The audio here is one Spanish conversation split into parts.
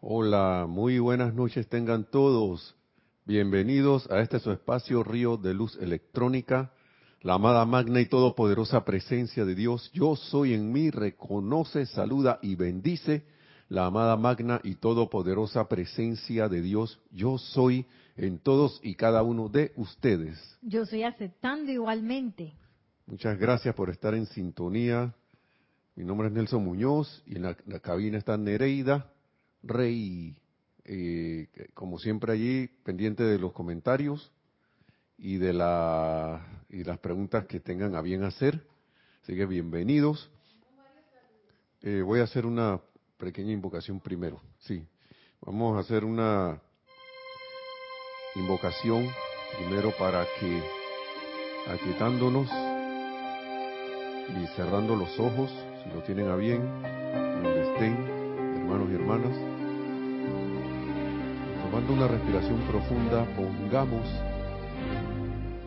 Hola, muy buenas noches tengan todos. Bienvenidos a este su espacio Río de Luz Electrónica, la amada magna y todopoderosa presencia de Dios. Yo soy en mí, reconoce, saluda y bendice la amada magna y todopoderosa presencia de Dios. Yo soy en todos y cada uno de ustedes. Yo estoy aceptando igualmente. Muchas gracias por estar en sintonía. Mi nombre es Nelson Muñoz y en la, la cabina está Nereida Rey eh, como siempre allí, pendiente de los comentarios y de la, y las preguntas que tengan a bien hacer. Así que bienvenidos. Eh, voy a hacer una pequeña invocación primero. Sí, vamos a hacer una invocación primero para que, aquietándonos y cerrando los ojos, si lo tienen a bien, donde estén, hermanos y hermanas, Tomando una respiración profunda, pongamos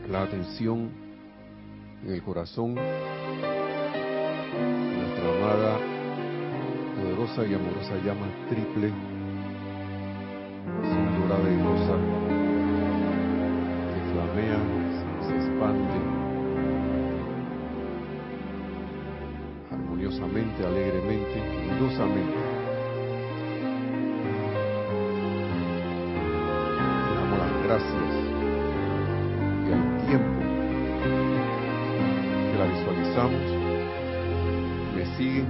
la atención en el corazón de nuestra amada, poderosa y amorosa llama triple, dorada y rosa, que flamea, se expande armoniosamente, alegremente, lumidosamente gracias y al tiempo que la visualizamos, me siguen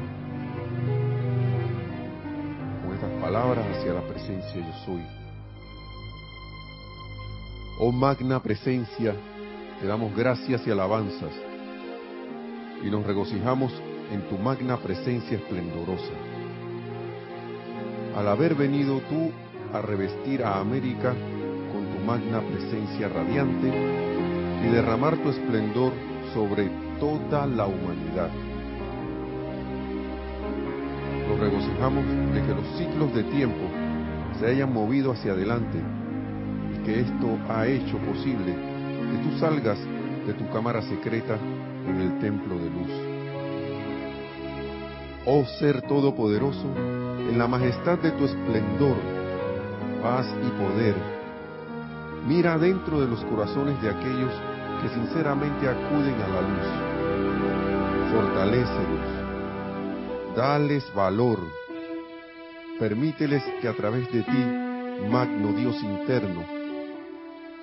con estas palabras hacia la presencia yo soy. Oh magna presencia, te damos gracias y alabanzas y nos regocijamos en tu magna presencia esplendorosa. Al haber venido tú a revestir a América magna presencia radiante y derramar tu esplendor sobre toda la humanidad. Nos regocijamos de que los ciclos de tiempo se hayan movido hacia adelante y que esto ha hecho posible que tú salgas de tu cámara secreta en el templo de luz. Oh Ser Todopoderoso, en la majestad de tu esplendor, paz y poder, Mira dentro de los corazones de aquellos que sinceramente acuden a la luz. Fortalécelos. Dales valor. Permíteles que a través de ti, magno Dios interno,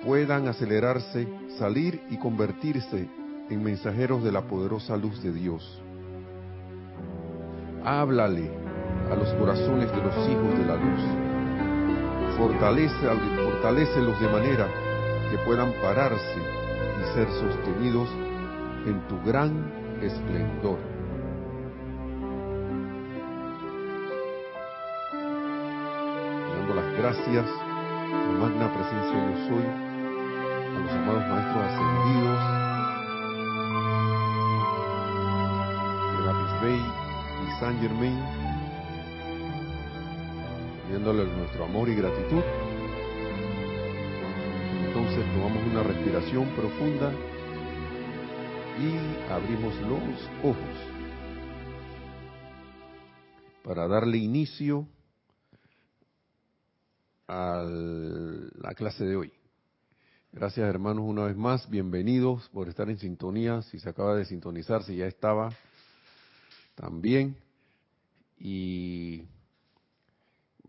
puedan acelerarse, salir y convertirse en mensajeros de la poderosa luz de Dios. Háblale a los corazones de los hijos de la luz fortalece, los de manera que puedan pararse y ser sostenidos en tu gran esplendor. Dando las gracias a la magna presencia yo soy, a los amados maestros ascendidos, de Lapis Bay y Saint Germain, pidiéndole nuestro amor y gratitud. Tomamos una respiración profunda y abrimos los ojos para darle inicio a la clase de hoy. Gracias hermanos una vez más, bienvenidos por estar en sintonía, si se acaba de sintonizar, si ya estaba también. Y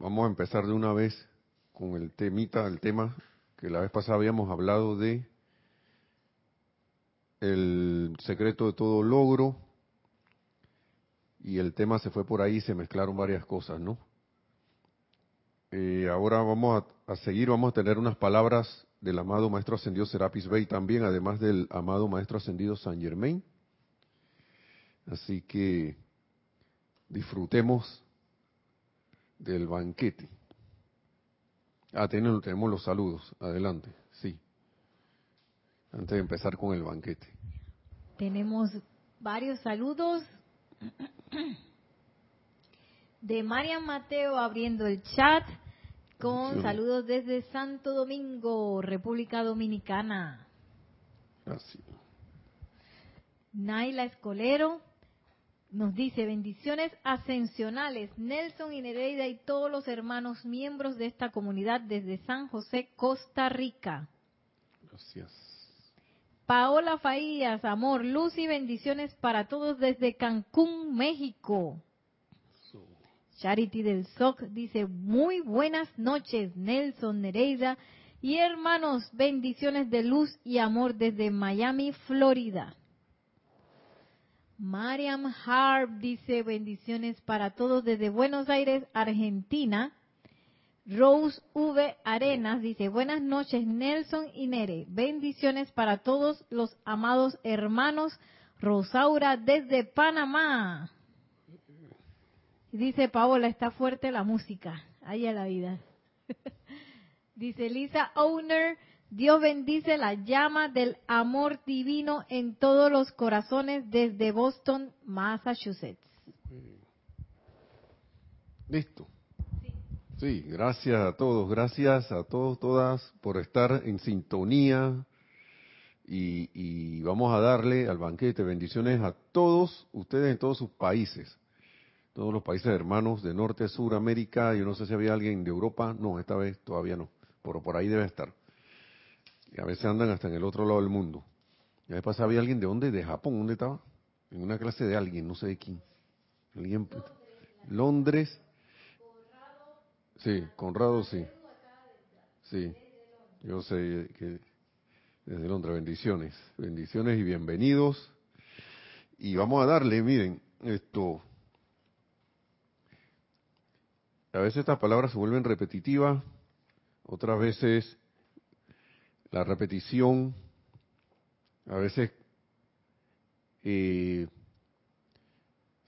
Vamos a empezar de una vez con el temita, el tema que la vez pasada habíamos hablado de el secreto de todo logro y el tema se fue por ahí, se mezclaron varias cosas, ¿no? Eh, ahora vamos a, a, seguir, vamos a tener unas palabras del amado Maestro Ascendido Serapis Bey también, además del amado Maestro Ascendido San Germain. Así que disfrutemos del banquete. Ah, tenemos, tenemos los saludos. Adelante, sí. Antes de empezar con el banquete. Tenemos varios saludos. De Marian Mateo abriendo el chat con saludos desde Santo Domingo, República Dominicana. Gracias. Naila Escolero nos dice bendiciones ascensionales, Nelson y Nereida y todos los hermanos miembros de esta comunidad desde San José, Costa Rica. Gracias. Paola Faías, amor, luz y bendiciones para todos desde Cancún, México. Charity del SOC dice, muy buenas noches, Nelson, Nereida y hermanos, bendiciones de luz y amor desde Miami, Florida. Mariam Harp dice bendiciones para todos desde Buenos Aires, Argentina. Rose V. Arenas dice buenas noches Nelson y Nere. Bendiciones para todos los amados hermanos. Rosaura desde Panamá. Dice Paola, está fuerte la música. Ahí a la vida. dice Lisa Owner, Dios bendice la llama del amor divino en todos los corazones desde Boston, Massachusetts. Listo. Sí. gracias a todos, gracias a todos, todas por estar en sintonía y, vamos a darle al banquete bendiciones a todos ustedes en todos sus países, todos los países hermanos de Norte, Sur, América, yo no sé si había alguien de Europa, no, esta vez todavía no, pero por ahí debe estar y a veces andan hasta en el otro lado del mundo. Ya me pasaba, había alguien de dónde, de Japón, ¿dónde estaba? En una clase de alguien, no sé de quién. Alguien, Londres. Sí, Conrado sí. Sí, yo sé que desde Londres, bendiciones, bendiciones y bienvenidos. Y vamos a darle, miren, esto. A veces estas palabras se vuelven repetitivas, otras veces la repetición, a veces, eh,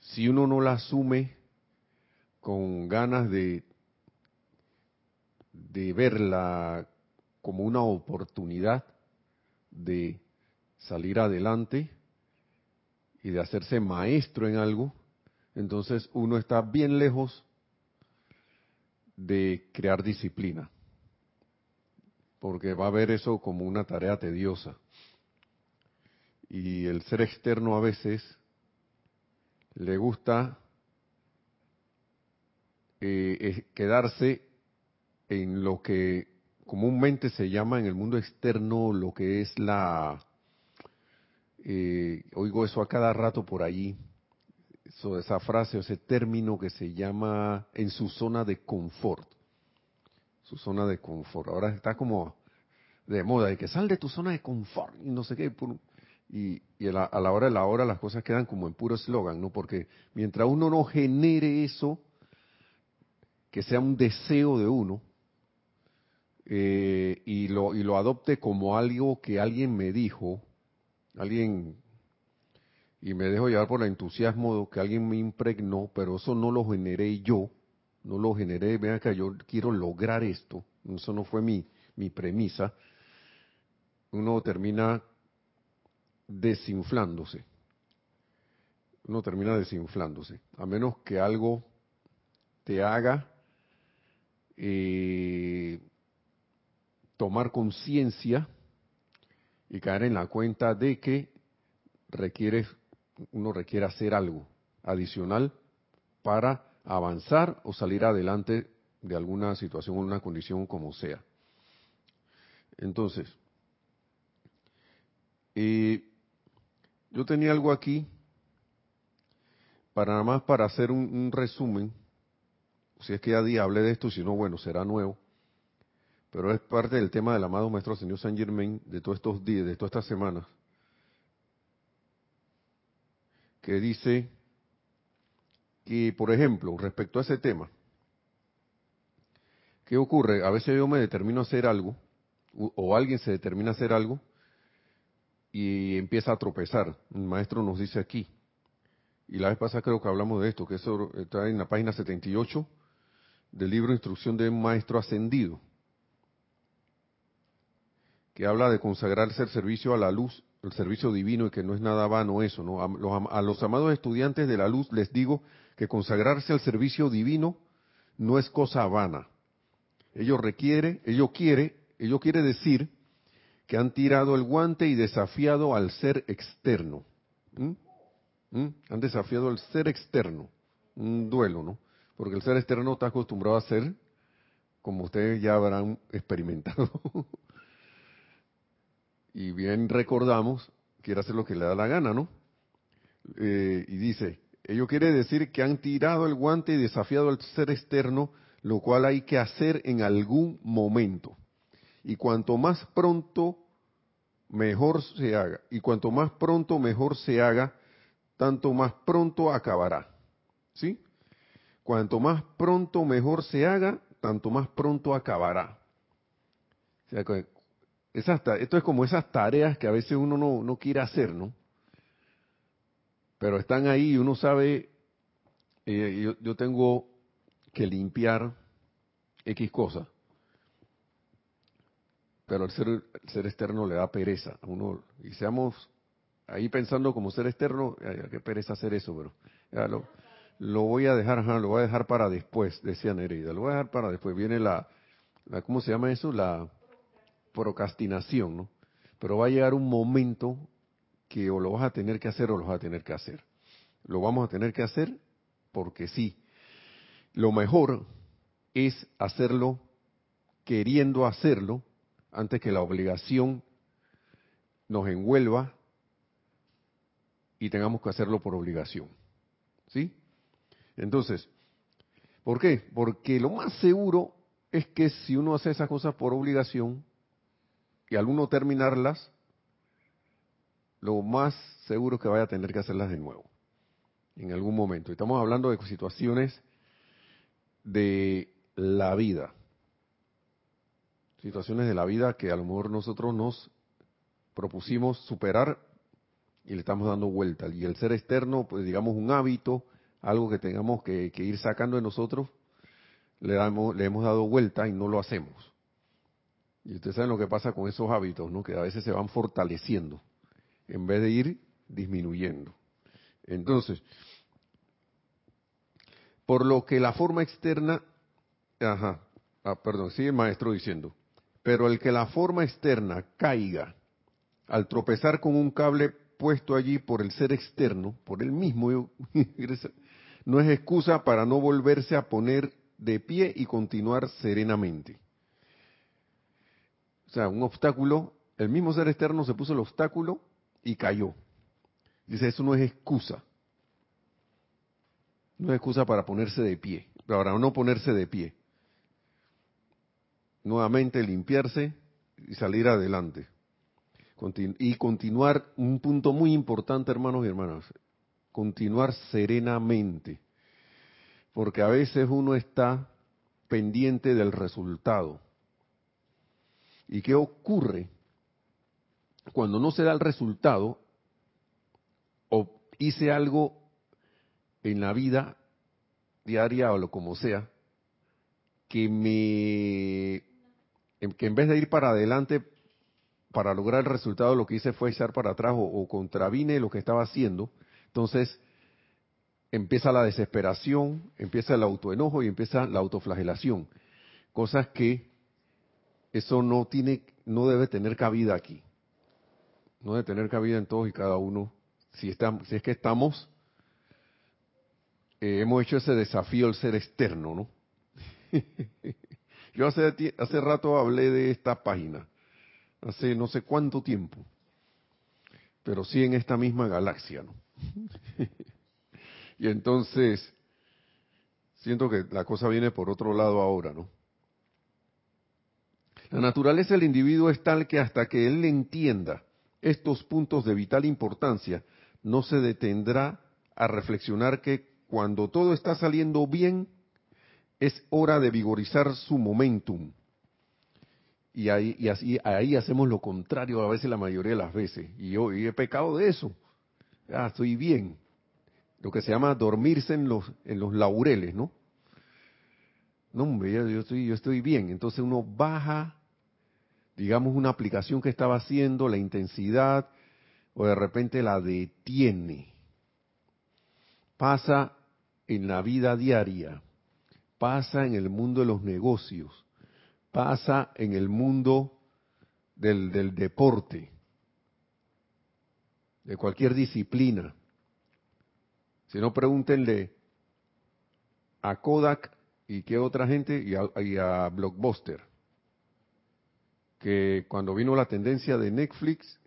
si uno no la asume con ganas de, de verla como una oportunidad de salir adelante y de hacerse maestro en algo, entonces uno está bien lejos de crear disciplina porque va a ver eso como una tarea tediosa. Y el ser externo a veces le gusta eh, quedarse en lo que comúnmente se llama en el mundo externo lo que es la... Eh, oigo eso a cada rato por allí, esa frase, ese término que se llama en su zona de confort su zona de confort. Ahora está como de moda, de que sal de tu zona de confort y no sé qué. Y, a, la, a, la, hora de la hora las cosas quedan como en puro eslogan, ¿no? Porque mientras uno no genere eso, que sea un deseo de uno, eh, y, lo, y lo adopte como algo que alguien me dijo, alguien, y me dejo llevar por el entusiasmo que alguien me impregnó, pero eso no lo generé yo, no lo generé, vean que yo quiero lograr esto, eso no fue mi, mi premisa, uno termina desinflándose. Uno termina desinflándose, a menos que algo te haga eh, tomar conciencia y caer en la cuenta de que requiere, uno requiere hacer algo adicional para avanzar o salir adelante de alguna situación o una condición como sea. Entonces, eh, yo tenía algo aquí para nada más para hacer un, resumen. Si es que ya día hablé de esto, si no, bueno, será nuevo. Pero es parte del tema del amado Maestro Señor San Germain de todos estos días, de todas estas semanas. Que dice que, por ejemplo, respecto a ese tema, ¿qué ocurre? A veces yo me determino a hacer algo, o alguien se determina a hacer algo, y empieza a tropezar. El maestro nos dice aquí, y la vez pasada creo que hablamos de esto, que eso está en la página 78 del libro Instrucción de un Maestro Ascendido, que habla de consagrarse al servicio a la luz, el servicio divino, y que no es nada vano eso, ¿no? A los, a los amados estudiantes de la luz les digo que consagrarse al servicio divino no es cosa vana. Ello requiere, ello quiere, ello quiere decir que han tirado el guante y desafiado al ser externo. Han desafiado al ser externo, un duelo, ¿no? Porque el ser externo está acostumbrado a ser, como ustedes ya habrán experimentado. y bien recordamos, quiere hacer lo que le da la gana, ¿no? Eh, y dice, ello quiere decir que han tirado el guante y desafiado al ser externo, lo cual hay que hacer en algún momento. Y cuanto más pronto, mejor se haga. Y cuanto más pronto, mejor se haga, tanto más pronto acabará. ¿Sí? Cuanto más pronto, mejor se haga, tanto más pronto acabará. O sea, esto es como esas tareas que a veces uno no, no quiere hacer, ¿no? Pero están ahí y uno sabe, eh, yo, tengo que limpiar X cosas, pero el ser, ser externo le da pereza a uno, y seamos ahí pensando como ser externo, qué pereza hacer eso, pero lo, voy a dejar, lo voy a dejar para después, decía Nereida, lo voy a dejar para después, viene la, la ¿cómo se llama eso? La procrastinación, ¿no? Pero va a llegar un momento que o lo vas a tener que hacer o lo vas a tener que hacer. Lo vamos a tener que hacer porque sí. Lo mejor es hacerlo queriendo hacerlo antes que la obligación nos envuelva y tengamos que hacerlo por obligación. ¿Sí? Entonces, ¿por qué? Porque lo más seguro es que si uno hace esas cosas por obligación y al uno terminarlas, lo más seguro es que vaya a tener que hacerlas de nuevo, en algún momento. Estamos hablando de situaciones de la vida, situaciones de la vida que a lo mejor nosotros nos propusimos superar y le estamos dando vuelta. Y el ser externo, pues digamos un hábito, algo que tengamos que, ir sacando de nosotros, le, damos, le hemos dado vuelta y no lo hacemos. Y ustedes saben lo que pasa con esos hábitos, ¿no? Que a veces se van fortaleciendo en vez de ir disminuyendo. Entonces, por lo que la forma externa, ajá, ah, perdón, sigue el maestro diciendo, pero el que la forma externa caiga al tropezar con un cable puesto allí por el ser externo, por él mismo, no es excusa para no volverse a poner de pie y continuar serenamente. O sea, un obstáculo, el mismo ser externo se puso el obstáculo y cayó. Dice, eso no es excusa. No es excusa para ponerse de pie, para no ponerse de pie. Nuevamente limpiarse y salir adelante. y continuar, un punto muy importante, hermanos y hermanas, continuar serenamente. Porque a veces uno está pendiente del resultado. ¿Y qué ocurre? Cuando no se da el resultado, o hice algo en la vida diaria o lo como sea, que me que en vez de ir para adelante para lograr el resultado, lo que hice fue echar para atrás o, o contravine lo que estaba haciendo, entonces empieza la desesperación, empieza el autoenojo y empieza la autoflagelación, cosas que eso no tiene, no debe tener cabida aquí no de tener cabida en todos y cada uno, si, estamos, si es que estamos, eh, hemos hecho ese desafío al ser externo, ¿no? Yo hace, hace rato hablé de esta página, hace no sé cuánto tiempo, pero sí en esta misma galaxia, ¿no? y entonces, siento que la cosa viene por otro lado ahora, ¿no? La naturaleza del individuo es tal que hasta que él entienda estos puntos de vital importancia, no se detendrá a reflexionar que cuando todo está saliendo bien, es hora de vigorizar su momentum. Y ahí, hacemos lo contrario a veces la mayoría de las veces. Y yo he pecado de eso. Ah, estoy bien. Lo que se llama dormirse en los, laureles, ¿no? No, hombre, estoy, yo estoy bien. Entonces uno baja digamos, una aplicación que estaba haciendo, la intensidad, o de repente la detiene. Pasa en la vida diaria, pasa en el mundo de los negocios, pasa en el mundo del, del deporte, de cualquier disciplina. Si no, pregúntenle a Kodak y qué otra gente y a, y a Blockbuster. Que cuando vino la tendencia de Netflix,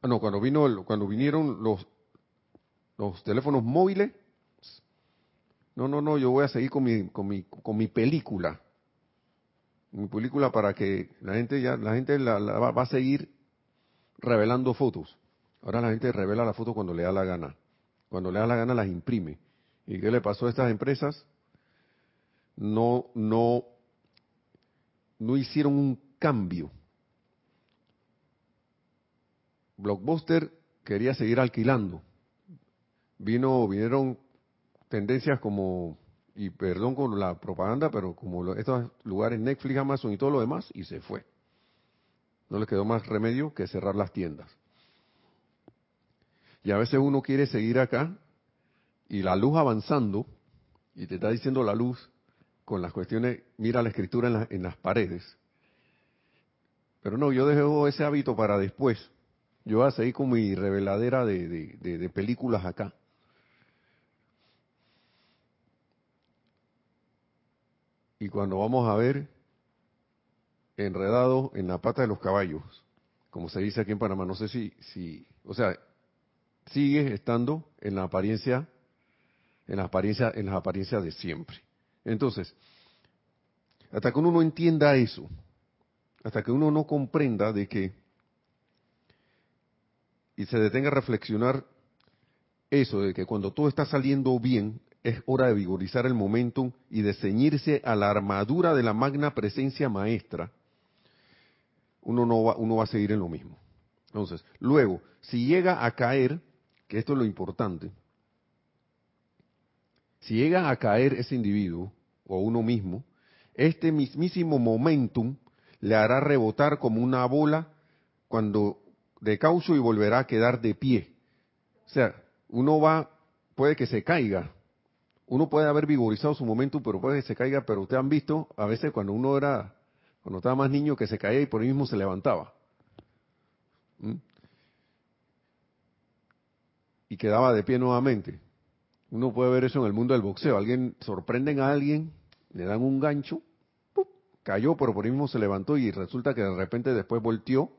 ah, no, cuando vino, cuando vinieron los los teléfonos móviles, no, no, no, yo voy a seguir con mi, con mi, con mi película. Mi película para que la gente ya, la gente la, va, va, a seguir revelando fotos. Ahora la gente revela la foto cuando le da la gana. Cuando le da la gana las imprime. ¿Y qué le pasó a estas empresas? No, no, no hicieron un cambio. Blockbuster quería seguir alquilando. Vino, vinieron tendencias como, y perdón con la propaganda, pero como estos lugares Netflix, Amazon y todo lo demás, y se fue. No le quedó más remedio que cerrar las tiendas. Y a veces uno quiere seguir acá y la luz avanzando, y te está diciendo la luz con las cuestiones, mira la escritura en, en las paredes. Pero no, yo dejo ese hábito para después. Yo voy a seguir con mi reveladera de, películas acá. y cuando vamos a ver enredado en la pata de los caballos, como se dice aquí en Panamá, no sé si, si, o sea, sigue estando en la apariencia, en la apariencia, en las apariencias de siempre. Entonces, hasta que uno no entienda eso, hasta que uno no comprenda de que y se detenga a reflexionar eso de que cuando todo está saliendo bien es hora de vigorizar el momentum y de ceñirse a la armadura de la magna presencia maestra, uno no va, uno va a seguir en lo mismo. Entonces, luego, si llega a caer, que esto es lo importante, si llega a caer ese individuo o uno mismo, este mismísimo momentum le hará rebotar como una bola cuando de caucho y volverá a quedar de pie. O sea, uno va, puede que se caiga, uno puede haber vigorizado su momento, pero puede que se caiga, pero ustedes han visto a veces cuando uno era, cuando estaba más niño, que se caía y por ahí mismo se levantaba. ¿Mm? Y quedaba de pie nuevamente. Uno puede ver eso en el mundo del boxeo. Alguien, sorprenden a alguien, le dan un gancho, cayó, pero por ahí mismo se levantó y resulta que de repente después volteó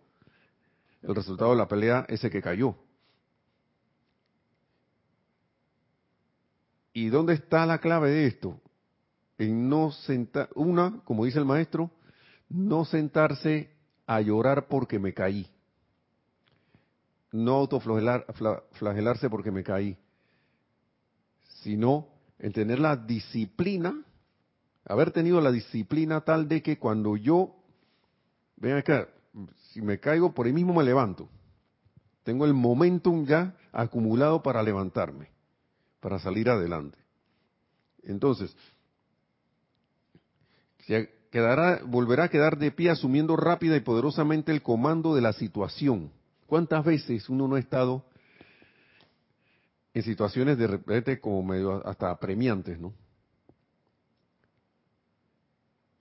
el resultado de la pelea ese que cayó. ¿Y dónde está la clave de esto? En no sentar, una, como dice el maestro, no sentarse a llorar porque me caí. No autoflagelarse porque me caí. Sino en tener la disciplina, haber tenido la disciplina tal de que cuando yo, ven acá, si me caigo por ahí mismo me levanto. Tengo el momentum ya acumulado para levantarme para salir adelante. Entonces, quedará, volverá a quedar de pie asumiendo rápida y poderosamente el comando de la situación. ¿Cuántas veces uno no ha estado en situaciones de repente como medio hasta apremiantes, ¿no?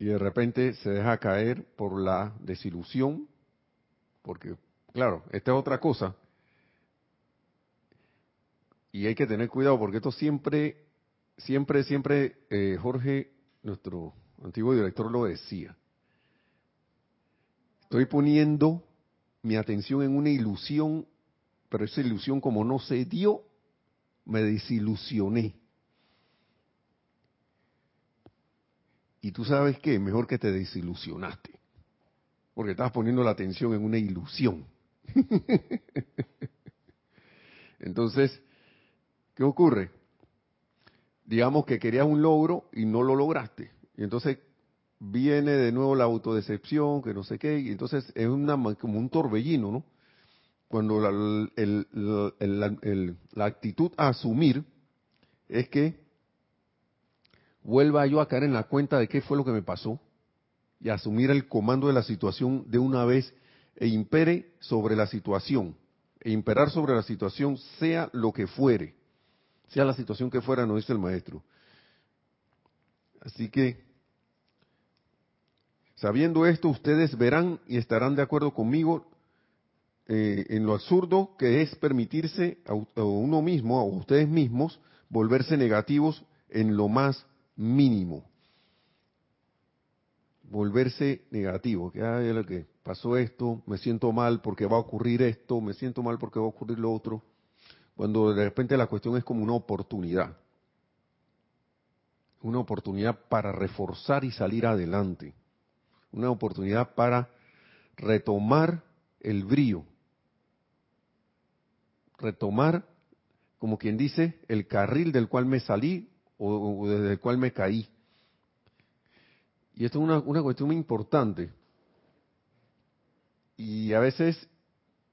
Y de repente se deja caer por la desilusión, porque, claro, esta es otra cosa y hay que tener cuidado porque esto siempre, siempre, siempre, eh, Jorge, nuestro antiguo director lo decía. Estoy poniendo mi atención en una ilusión, pero esa ilusión como no se dio, me desilusioné. Y tú sabes qué, mejor que te desilusionaste, porque estabas poniendo la atención en una ilusión. Entonces, ¿Qué ocurre? Digamos que querías un logro y no lo lograste. Y entonces viene de nuevo la autodecepción, que no sé qué, y entonces es una, como un torbellino, ¿no? Cuando la, la actitud a asumir es que vuelva yo a caer en la cuenta de qué fue lo que me pasó y asumir el comando de la situación de una vez e impere sobre la situación, e imperar sobre la situación sea lo que fuere sea la situación que fuera, no dice el maestro. Así que, sabiendo esto, ustedes verán y estarán de acuerdo conmigo eh, en lo absurdo que es permitirse a, uno mismo, a ustedes mismos, volverse negativos en lo más mínimo. Volverse negativo, que hay lo que pasó esto, me siento mal porque va a ocurrir esto, me siento mal porque va a ocurrir lo otro, cuando de repente la cuestión es como una oportunidad, una oportunidad para reforzar y salir adelante, una oportunidad para retomar el brío, retomar, como quien dice, el carril del cual me salí o, desde el cual me caí. Y esto es una, una cuestión muy importante. Y a veces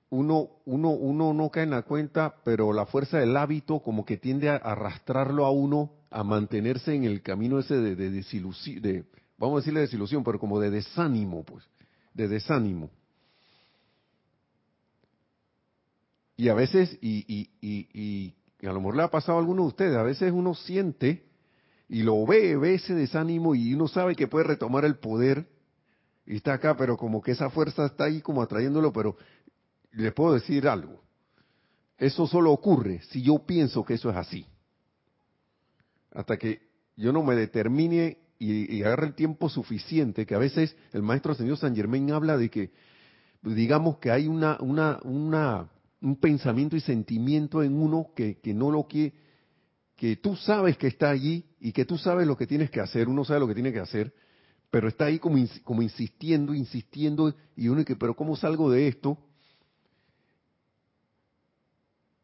uno, uno, uno no cae en la cuenta, pero la fuerza del hábito como que tiende a arrastrarlo a uno a mantenerse en el camino ese de, de desilusión, de, vamos a decirle desilusión, pero como de desánimo, pues, de desánimo. Y a veces, y, y, a lo mejor le ha pasado a alguno de ustedes, a veces uno siente y lo ve, ve ese desánimo y uno sabe que puede retomar el poder y está acá, pero como que esa fuerza está ahí como atrayéndolo, pero le puedo decir algo. Eso solo ocurre si yo pienso que eso es así. Hasta que yo no me determine y, y agarre el tiempo suficiente, que a veces el maestro señor San Germain habla de que, digamos que hay una, una, una, un pensamiento y sentimiento en uno que, que no lo quiere, que tú sabes que está allí y que tú sabes lo que tienes que hacer, uno sabe lo que tiene que hacer, pero está ahí como, como insistiendo, insistiendo, y uno que, pero ¿cómo salgo de esto?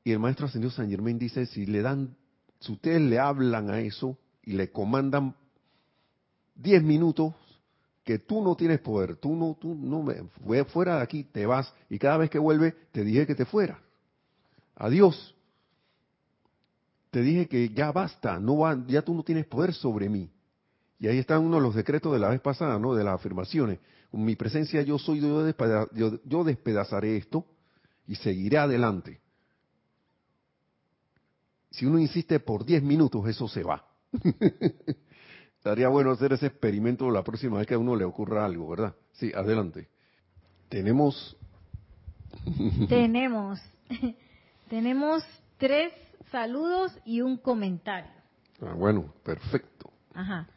Y el maestro ascendido San Germán dice, si le dan, si ustedes le hablan a eso y le comandan diez minutos, que tú no tienes poder, tú no, tú no me, fuera de aquí, te vas, y cada vez que vuelve te dije que te fuera. Adiós. Te dije que ya basta, no va, ya tú no tienes poder sobre mí. Y ahí están uno de los decretos de la vez pasada, ¿no? De las afirmaciones. Con mi presencia yo soy, yo, yo despedazaré esto y seguiré adelante. Si uno insiste por diez minutos, eso se va. Estaría bueno hacer ese experimento la próxima vez que a uno le ocurra algo, ¿verdad? Sí, adelante. Tenemos. Tenemos. Tenemos tres saludos y un comentario. Ah, bueno, perfecto. Ajá.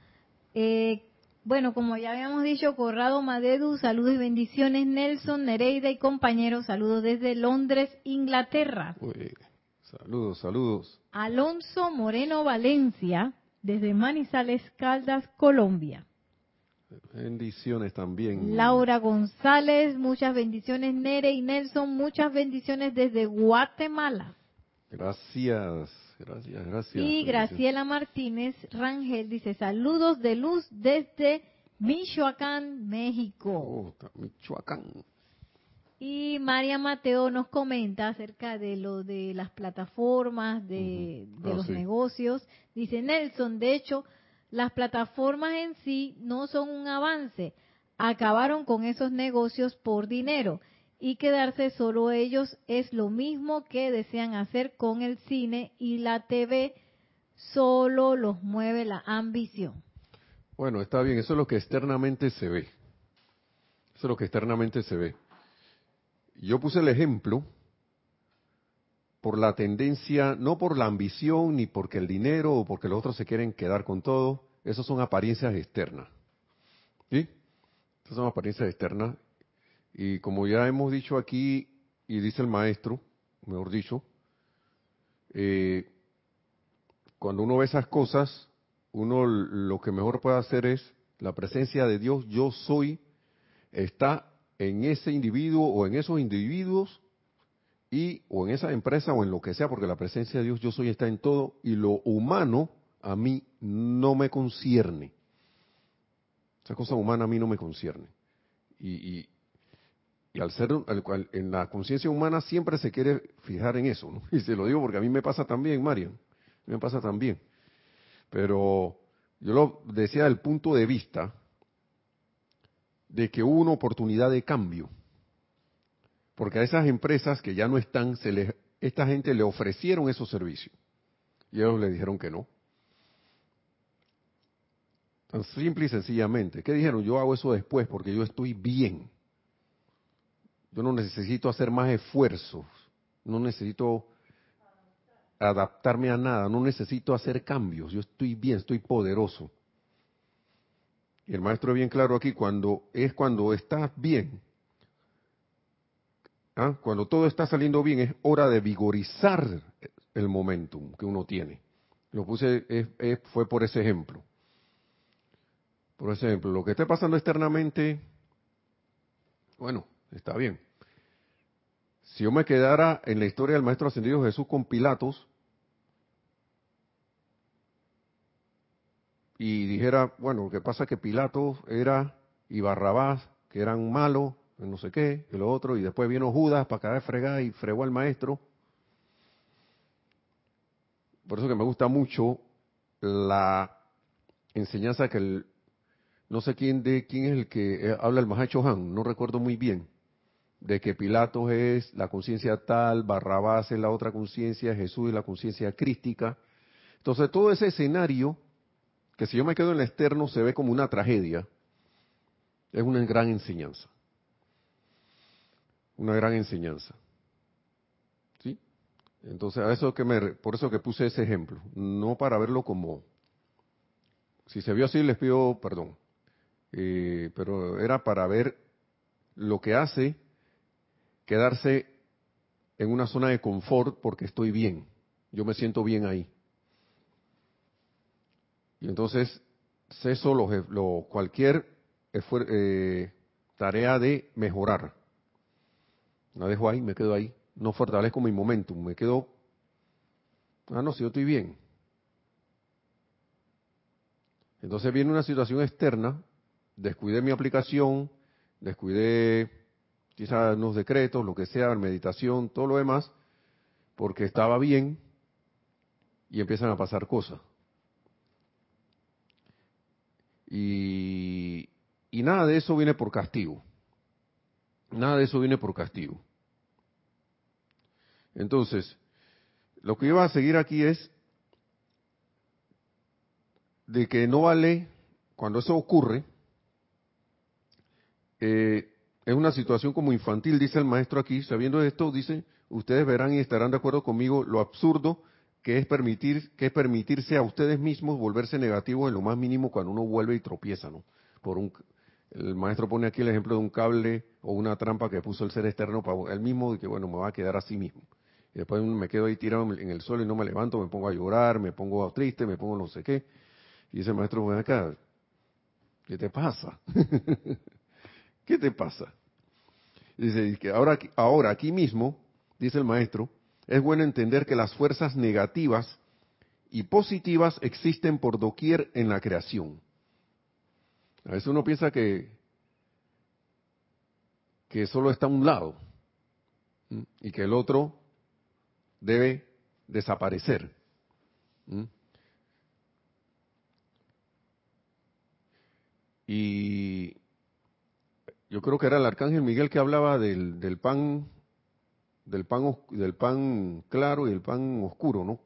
Eh, bueno, como ya habíamos dicho, Corrado Madedu, saludos y bendiciones. Nelson, Nereida y compañeros, saludos desde Londres, Inglaterra. saludos, saludos. Alonso Moreno Valencia, desde Manizales, Caldas, Colombia. Bendiciones también. Laura González, muchas bendiciones. Nere y Nelson, muchas bendiciones desde Guatemala. Gracias, gracias, gracias. Y Graciela Martínez Rangel dice, saludos de luz desde Michoacán, México. Oh, Michoacán. Y María Mateo nos comenta acerca de lo de las plataformas, de, ah, los negocios. Dice Nelson, de hecho, las plataformas en sí no son un avance. Acabaron con esos negocios por dinero y quedarse solo ellos es lo mismo que desean hacer con el cine y la TV. Solo los mueve la ambición. Bueno, está bien, eso es lo que externamente se ve. Eso es lo que externamente se ve. Yo puse el ejemplo por la tendencia, no por la ambición, ni porque el dinero o porque los otros se quieren quedar con todo, esas son apariencias externas. ¿Sí? Esas son apariencias externas. Y como ya hemos dicho aquí, y dice el maestro, mejor dicho, eh, cuando uno ve esas cosas, uno lo que mejor puede hacer es la presencia de Dios, yo soy, está en ese individuo o en esos individuos y o en esa empresa o en lo que sea, porque la presencia de Dios yo soy está en todo y lo humano a mí no me concierne. Esa cosa humana a mí no me concierne. Y, y, al ser en la conciencia humana siempre se quiere fijar en eso. Y se lo digo porque a mí me pasa también, Marian, me pasa también. Pero yo lo decía del punto de vista de que hubo una oportunidad de cambio. Porque a esas empresas que ya no están, se les, esta gente le ofrecieron esos servicios. Y ellos le dijeron que no. Tan simple y sencillamente. ¿Qué dijeron? Yo hago eso después porque yo estoy bien. Yo no necesito hacer más esfuerzos, no necesito adaptarme a nada, no necesito hacer cambios, yo estoy bien, estoy poderoso. Y el maestro es bien claro aquí, cuando es cuando estás bien, ¿ah? cuando todo está saliendo bien, es hora de vigorizar el momentum que uno tiene. Lo puse, fue por ese ejemplo. Por ejemplo, lo que esté pasando externamente, bueno, está bien. Si yo me quedara en la historia del Maestro Ascendido Jesús con Pilatos y dijera, bueno, lo que pasa es que Pilatos era y Barrabás, que eran malos, no sé qué, y lo otro, y después vino Judas para caer fregar y fregó al Maestro. Por eso que me gusta mucho la enseñanza que el, no sé quién de quién es el que eh, habla el Mahacho Han, no recuerdo muy bien de que Pilatos es la conciencia tal, Barrabás es la otra conciencia, Jesús es la conciencia crística. Entonces todo ese escenario, que si yo me quedo en el externo se ve como una tragedia, es una gran enseñanza. Una gran enseñanza. ¿Sí? Entonces, a eso que me, por eso que puse ese ejemplo, no para verlo como, si se vio así les pido perdón, eh, pero era para ver lo que hace quedarse en una zona de confort porque estoy bien, yo me siento bien ahí. Y entonces ceso lo, cualquier eh, tarea de mejorar. La dejo ahí, me quedo ahí. No fortalezco mi momentum, me quedo... Ah, no, si yo estoy bien. Entonces viene una situación externa, descuidé mi aplicación, descuidé quizás unos decretos, lo que sea, meditación, todo lo demás, porque estaba bien y empiezan a pasar cosas. Y, nada de eso viene por castigo. Nada de eso viene por castigo. Entonces, lo que iba a seguir aquí es de que no vale, cuando eso ocurre, eh, es una situación como infantil, dice el maestro aquí, sabiendo esto, dice, ustedes verán y estarán de acuerdo conmigo lo absurdo que es permitir que es permitirse a ustedes mismos volverse negativos en lo más mínimo cuando uno vuelve y tropieza, ¿no? Por un el maestro pone aquí el ejemplo de un cable o una trampa que puso el ser externo para él mismo y que bueno, me va a quedar así mismo. Y después me quedo ahí tirado en el suelo y no me levanto, me pongo a llorar, me pongo triste, me pongo no sé qué. Y dice maestro, ven acá, ¿qué te pasa? ¿Qué te pasa? Dice que ahora, ahora aquí mismo, dice el maestro, es bueno entender que las fuerzas negativas y positivas existen por doquier en la creación. A veces uno piensa que, que solo está un lado y que el otro debe desaparecer. Y yo creo que era el arcángel Miguel que hablaba del, del pan del pan del pan claro y el pan oscuro, ¿no?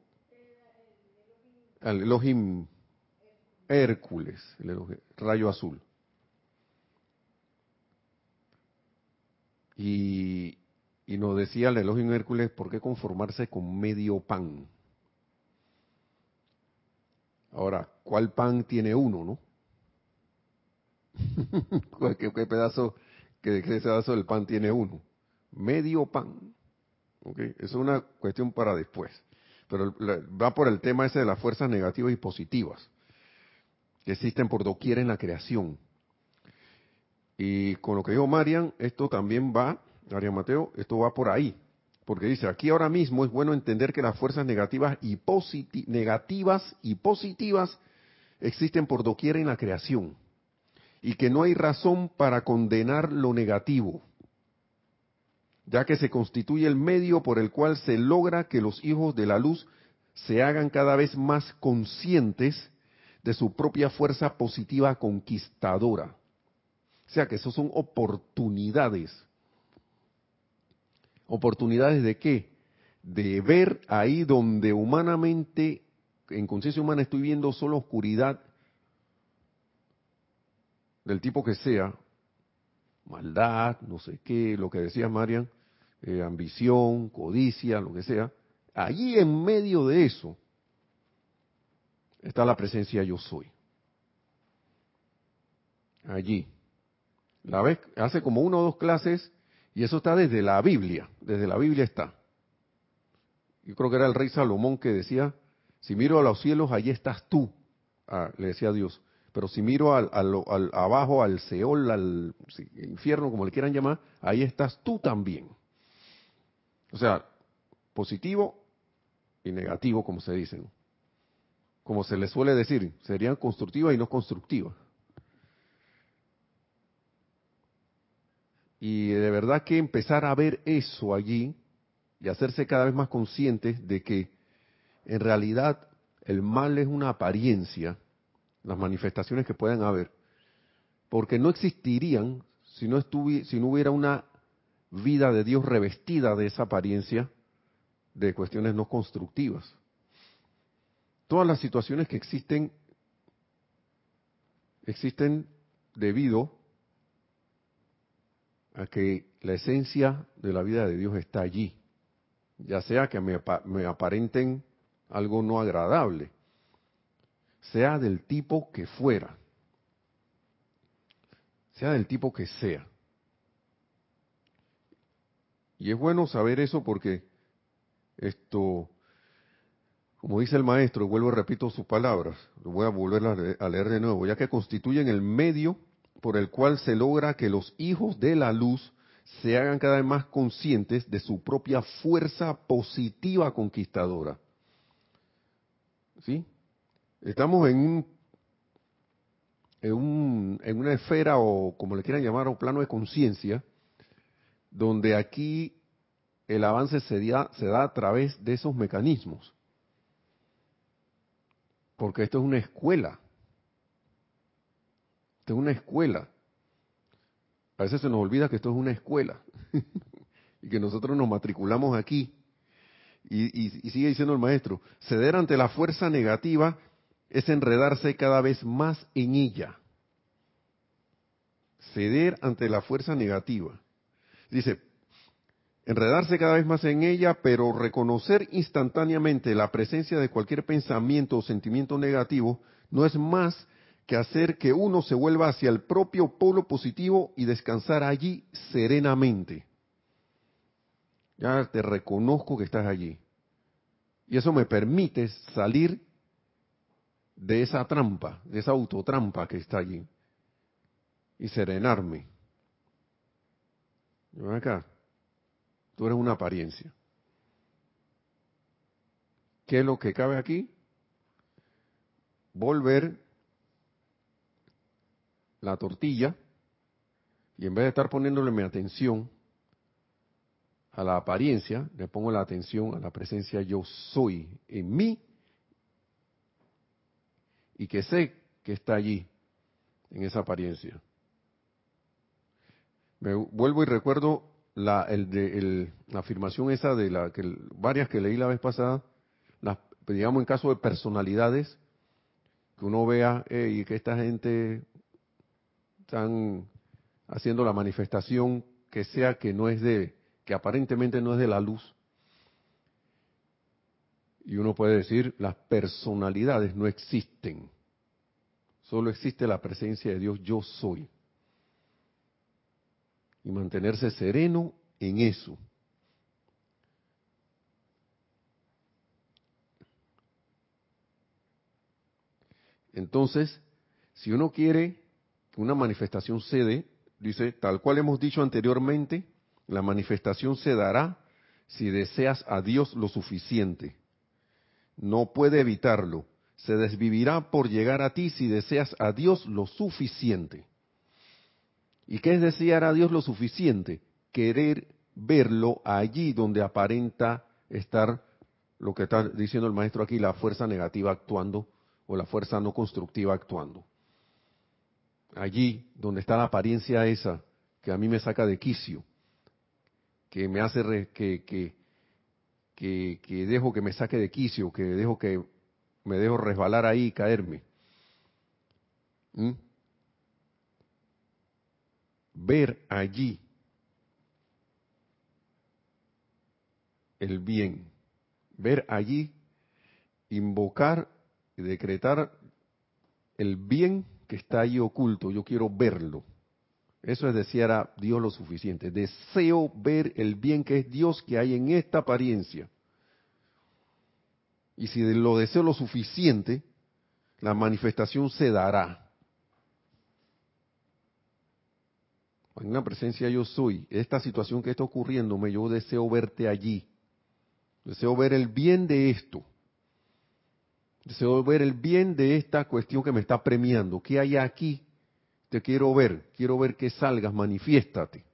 El Elohim Hércules, el rayo azul. Y, y nos decía el Elohim Hércules, ¿por qué conformarse con medio pan? Ahora, ¿cuál pan tiene uno, no? ¿Qué, pedazo, qué, pedazo del pan tiene uno? Medio pan. ¿Okay? Eso es una cuestión para después. Pero va por el tema ese de las fuerzas negativas y positivas que existen por doquier en la creación. Y con lo que dijo Marian, esto también va, Marian Mateo, esto va por ahí. Porque dice, aquí ahora mismo es bueno entender que las fuerzas negativas y, negativas y positivas existen por doquier en la creación y que no hay razón para condenar lo negativo, ya que se constituye el medio por el cual se logra que los hijos de la luz se hagan cada vez más conscientes de su propia fuerza positiva conquistadora. O sea que eso son oportunidades. ¿Oportunidades de qué? De ver ahí donde humanamente, en conciencia humana estoy viendo solo oscuridad del tipo que sea, maldad, no sé qué, lo que decía Marian, eh, ambición, codicia, lo que sea, allí en medio de eso está la presencia yo soy. Allí. La vez, hace como una o dos clases, y eso está desde la Biblia, desde la Biblia está. Yo creo que era el rey Salomón que decía, si miro a los cielos, allí estás tú, ah, le decía Dios. Pero si miro al, abajo, al Seol, al infierno, como le quieran llamar, ahí estás tú también. O sea, positivo y negativo, como se dicen. Como se le suele decir, serían constructivas y no constructivas. Y de verdad que empezar a ver eso allí y hacerse cada vez más conscientes de que en realidad el mal es una apariencia, las manifestaciones que puedan haber, porque no existirían si no, si no hubiera una vida de Dios revestida de esa apariencia de cuestiones no constructivas. Todas las situaciones que existen existen debido a que la esencia de la vida de Dios está allí, ya sea que me, me aparenten algo no agradable, sea del tipo que fuera, sea del tipo que sea. Y es bueno saber eso porque esto, como dice el maestro, vuelvo y repito sus palabras, voy a volver a leer de nuevo, ya que constituyen el medio por el cual se logra que los hijos de la luz se hagan cada vez más conscientes de su propia fuerza positiva conquistadora. ¿Sí? Estamos en un, en, un, en una esfera o como le quieran llamar, o plano de conciencia, donde aquí el avance se da, se da a través de esos mecanismos. Porque esto es una escuela. Esto es una escuela. A veces se nos olvida que esto es una escuela y que nosotros nos matriculamos aquí. Y, y, sigue diciendo el maestro, ceder ante la fuerza negativa es enredarse cada vez más en ella. Ceder ante la fuerza negativa. Dice, enredarse cada vez más en ella, pero reconocer instantáneamente la presencia de cualquier pensamiento o sentimiento negativo no es más que hacer que uno se vuelva hacia el propio polo positivo y descansar allí serenamente. Ya te reconozco que estás allí. Y eso me permite salir de esa trampa, de esa autotrampa que está allí. Y serenarme. Ven acá. Tú eres una apariencia. ¿Qué es lo que cabe aquí? Volver la tortilla y en vez de estar poniéndole mi atención a la apariencia, le pongo la atención a la presencia yo soy en mí y que sé que está allí en esa apariencia. Me vuelvo y recuerdo la, el de, la afirmación esa de la que varias que leí la vez pasada, las, digamos en caso de personalidades, que uno vea y que esta gente están haciendo la manifestación que sea que no es de, que aparentemente no es de la luz. Y uno puede decir, las personalidades no existen. Solo existe la presencia de Dios, yo soy y mantenerse sereno en eso. Entonces, si uno quiere que una manifestación cede, dice, tal cual hemos dicho anteriormente, la manifestación se dará si deseas a Dios lo suficiente. No puede evitarlo. Se desvivirá por llegar a ti si deseas a Dios lo suficiente. ¿Y qué es desear a Dios lo suficiente? Querer verlo allí donde aparenta estar lo que está diciendo el maestro aquí, la fuerza negativa actuando o la fuerza no constructiva actuando. Allí donde está la apariencia esa que a mí me saca de quicio, que me hace que, que, que, dejo que me saque de quicio, que dejo que me dejo resbalar ahí y caerme. ¿Mm? ver allí el bien, ver allí, invocar y decretar el bien que está ahí oculto, yo quiero verlo. Eso es decir a Dios lo suficiente. Deseo ver el bien que es Dios que hay en esta apariencia. Y si lo deseo lo suficiente, la manifestación se dará. En una presencia yo soy, esta situación que está ocurriéndome, yo deseo verte allí. Deseo ver el bien de esto. Deseo ver el bien de esta cuestión que me está premiando. ¿Qué hay aquí? Te quiero ver. Quiero ver que salgas, manifiéstate.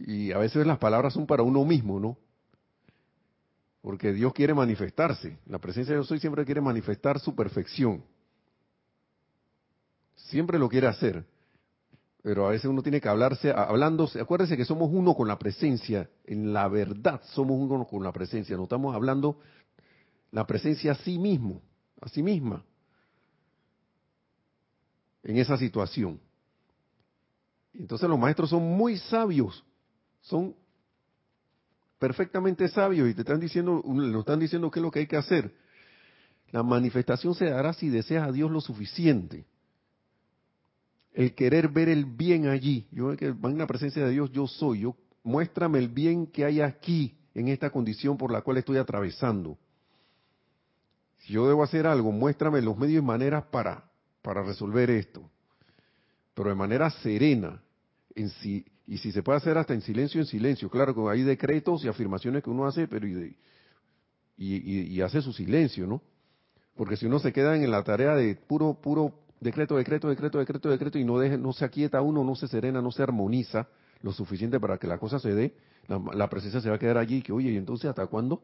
Y a veces las palabras son para uno mismo, ¿no? Porque Dios quiere manifestarse. La presencia de Yo Soy siempre quiere manifestar su perfección. Siempre lo quiere hacer pero a veces uno tiene que hablarse, hablándose, acuérdense que somos uno con la presencia, en la verdad somos uno con la presencia, no estamos hablando la presencia a sí mismo, a sí misma, en esa situación. Entonces los maestros son muy sabios, son perfectamente sabios y te están diciendo, nos están diciendo qué es lo que hay que hacer. La manifestación se dará si deseas a Dios lo suficiente el querer ver el bien allí. Yo que en la presencia de Dios yo soy. Yo muéstrame el bien que hay aquí en esta condición por la cual estoy atravesando. Si yo debo hacer algo, muéstrame los medios y maneras para para resolver esto. Pero de manera serena, en sí, y si se puede hacer hasta en silencio, en silencio. Claro que hay decretos y afirmaciones que uno hace, pero y, y hace su silencio, ¿no? Porque si uno se queda en la tarea de puro, puro decreto, decreto, decreto, decreto, decreto, y no, deje, no se aquieta uno, no se serena, no se armoniza lo suficiente para que la cosa se dé, la, presencia se va a quedar allí, que oye, ¿y entonces hasta cuándo?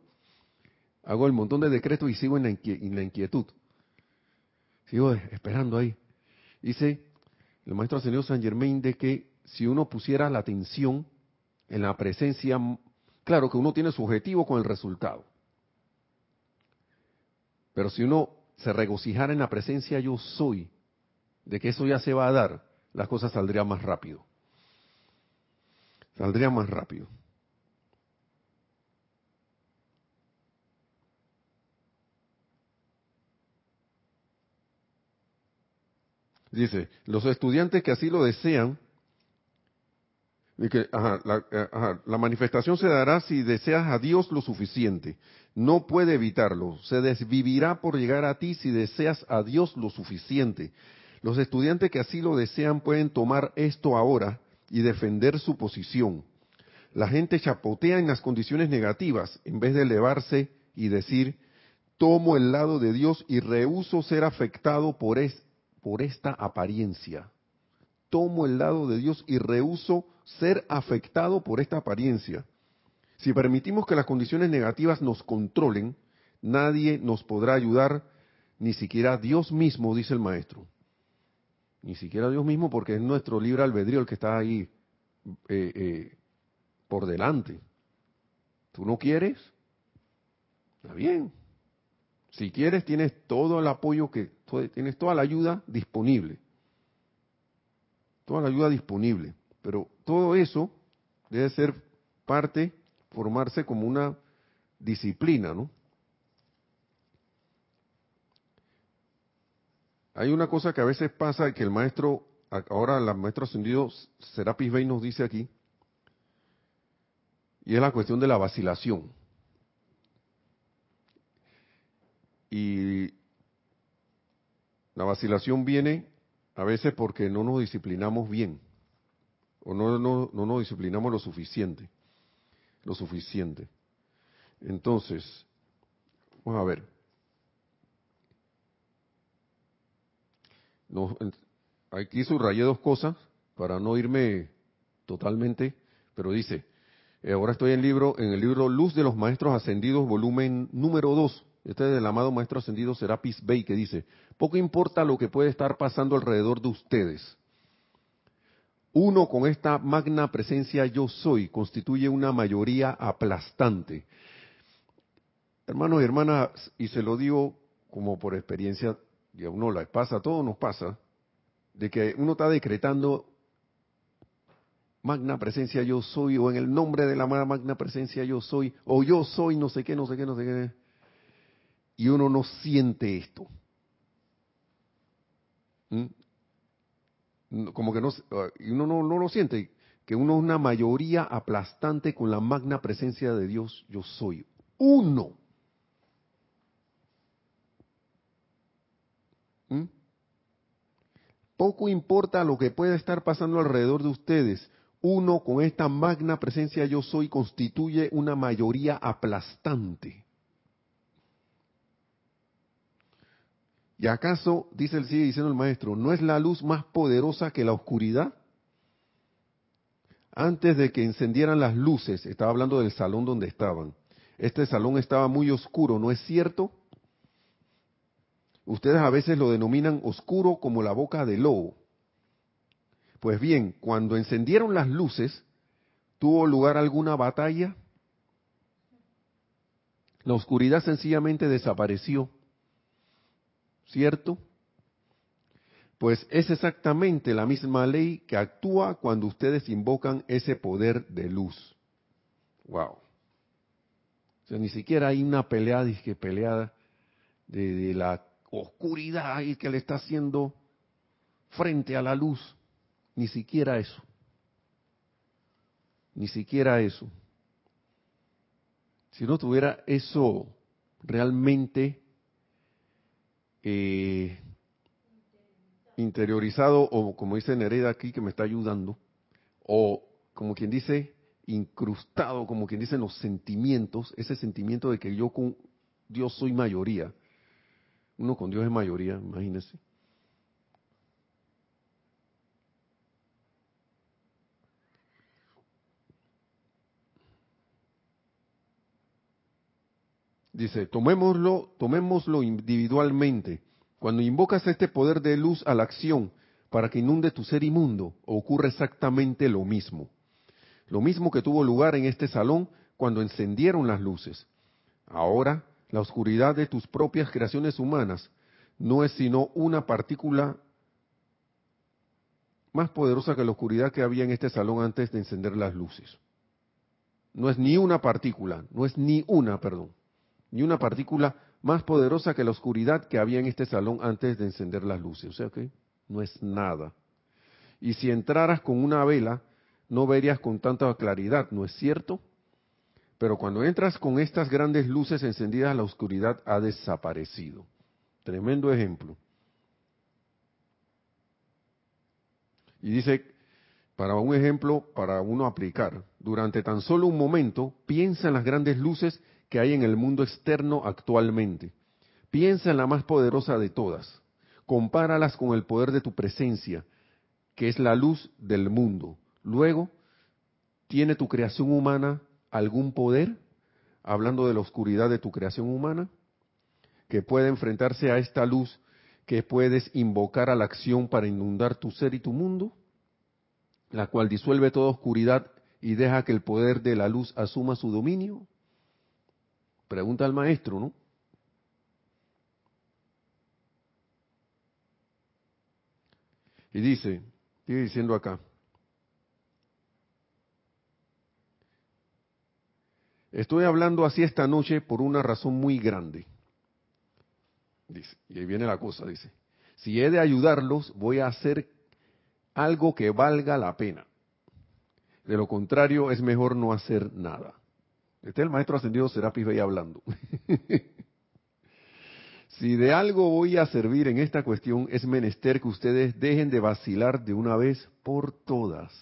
Hago el montón de decretos y sigo en la inquietud. Sigo esperando ahí. Dice el maestro ascendido San Germain de que si uno pusiera la atención en la presencia, claro que uno tiene su objetivo con el resultado. Pero si uno se regocijara en la presencia yo soy, de que eso ya se va a dar, las cosas saldrían más rápido. Saldrían más rápido. Dice, los estudiantes que así lo desean, y que, la, eh, la, manifestación se dará si deseas a Dios lo suficiente. No puede evitarlo. Se desvivirá por llegar a ti si deseas a Dios lo suficiente. Los estudiantes que así lo desean pueden tomar esto ahora y defender su posición. La gente chapotea en las condiciones negativas en vez de elevarse y decir, tomo el lado de Dios y rehuso ser afectado por, por esta apariencia. Tomo el lado de Dios y rehuso ser afectado por esta apariencia. Si permitimos que las condiciones negativas nos controlen, nadie nos podrá ayudar, ni siquiera Dios mismo, dice el maestro. Ni siquiera Dios mismo porque es nuestro libre albedrío el que está ahí eh, eh, por delante. ¿Tú no quieres? Está bien. Si quieres, tienes todo el apoyo que, tienes toda la ayuda disponible. Toda la ayuda disponible. Pero todo eso debe ser parte, formarse como una disciplina, ¿no? Hay una cosa que a veces pasa que el maestro, ahora el maestro ascendido Serapis Bey nos dice aquí, y es la cuestión de la vacilación. Y la vacilación viene a veces porque no nos disciplinamos bien, o no, no, no nos disciplinamos lo suficiente, lo suficiente. Entonces, vamos a ver, no, aquí subrayé dos cosas para no irme totalmente, pero dice, eh, ahora estoy en, libro, en el libro Luz de los Maestros Ascendidos, volumen número 2. Este es del amado Maestro Ascendido Serapis Bey, que dice, poco importa lo que puede estar pasando alrededor de ustedes. Uno con esta magna presencia yo soy constituye una mayoría aplastante. Hermanos y hermanas, y se lo digo como por experiencia y a uno la pasa, a todos nos pasa, de que uno está decretando magna presencia yo soy, o en el nombre de la magna presencia yo soy, o yo soy no sé qué, no sé qué, no sé qué, y uno no siente esto. ¿Mm? Como que no, y uno no, no lo siente, que uno es una mayoría aplastante con la magna presencia de Dios, yo soy uno. ¿Mm? Poco importa lo que pueda estar pasando alrededor de ustedes, uno con esta magna presencia yo soy constituye una mayoría aplastante. ¿Y acaso, dice el sigue diciendo el maestro, no es la luz más poderosa que la oscuridad? Antes de que encendieran las luces, estaba hablando del salón donde estaban. Este salón estaba muy oscuro, ¿no es cierto? Ustedes a veces lo denominan oscuro como la boca del lobo. Pues bien, cuando encendieron las luces, ¿tuvo lugar alguna batalla? La oscuridad sencillamente desapareció. ¿Cierto? Pues es exactamente la misma ley que actúa cuando ustedes invocan ese poder de luz. Wow. O sea, ni siquiera hay una pelea, dije peleada de, la oscuridad y que le está haciendo frente a la luz. Ni siquiera eso. Ni siquiera eso. Si no tuviera eso realmente eh, interiorizado, o como dice Nereida aquí, que me está ayudando, o como quien dice, incrustado, como quien dice, en los sentimientos, ese sentimiento de que yo con Dios soy mayoría. Uno con Dios es mayoría, imagínense. Dice, tomémoslo, tomémoslo individualmente. Cuando invocas este poder de luz a la acción para que inunde tu ser inmundo, ocurre exactamente lo mismo. Lo mismo que tuvo lugar en este salón cuando encendieron las luces. Ahora, la oscuridad de tus propias creaciones humanas no es sino una partícula más poderosa que la oscuridad que había en este salón antes de encender las luces. No es ni una partícula, no es ni una, perdón ni una partícula más poderosa que la oscuridad que había en este salón antes de encender las luces. O sea que no es nada. Y si entraras con una vela, no verías con tanta claridad, ¿no es cierto? Pero cuando entras con estas grandes luces encendidas, la oscuridad ha desaparecido. Tremendo ejemplo. Y dice, para un ejemplo, para uno aplicar, durante tan solo un momento, piensa en las grandes luces que hay en el mundo externo actualmente. Piensa en la más poderosa de todas. Compáralas con el poder de tu presencia, que es la luz del mundo. Luego, ¿tiene tu creación humana algún poder? Hablando de la oscuridad de tu creación humana, que puede enfrentarse a esta luz que puedes invocar a la acción para inundar tu ser y tu mundo, la cual disuelve toda oscuridad y deja que el poder de la luz asuma su dominio. Pregunta al maestro, ¿no? Y dice, sigue diciendo acá, estoy hablando así esta noche por una razón muy grande. Dice, y ahí viene la cosa, dice, si he de ayudarlos, voy a hacer algo que valga la pena. De lo contrario, es mejor no hacer nada. Este es el maestro ascendido Serapis Bey hablando. si de algo voy a servir en esta cuestión, es menester que ustedes dejen de vacilar de una vez por todas.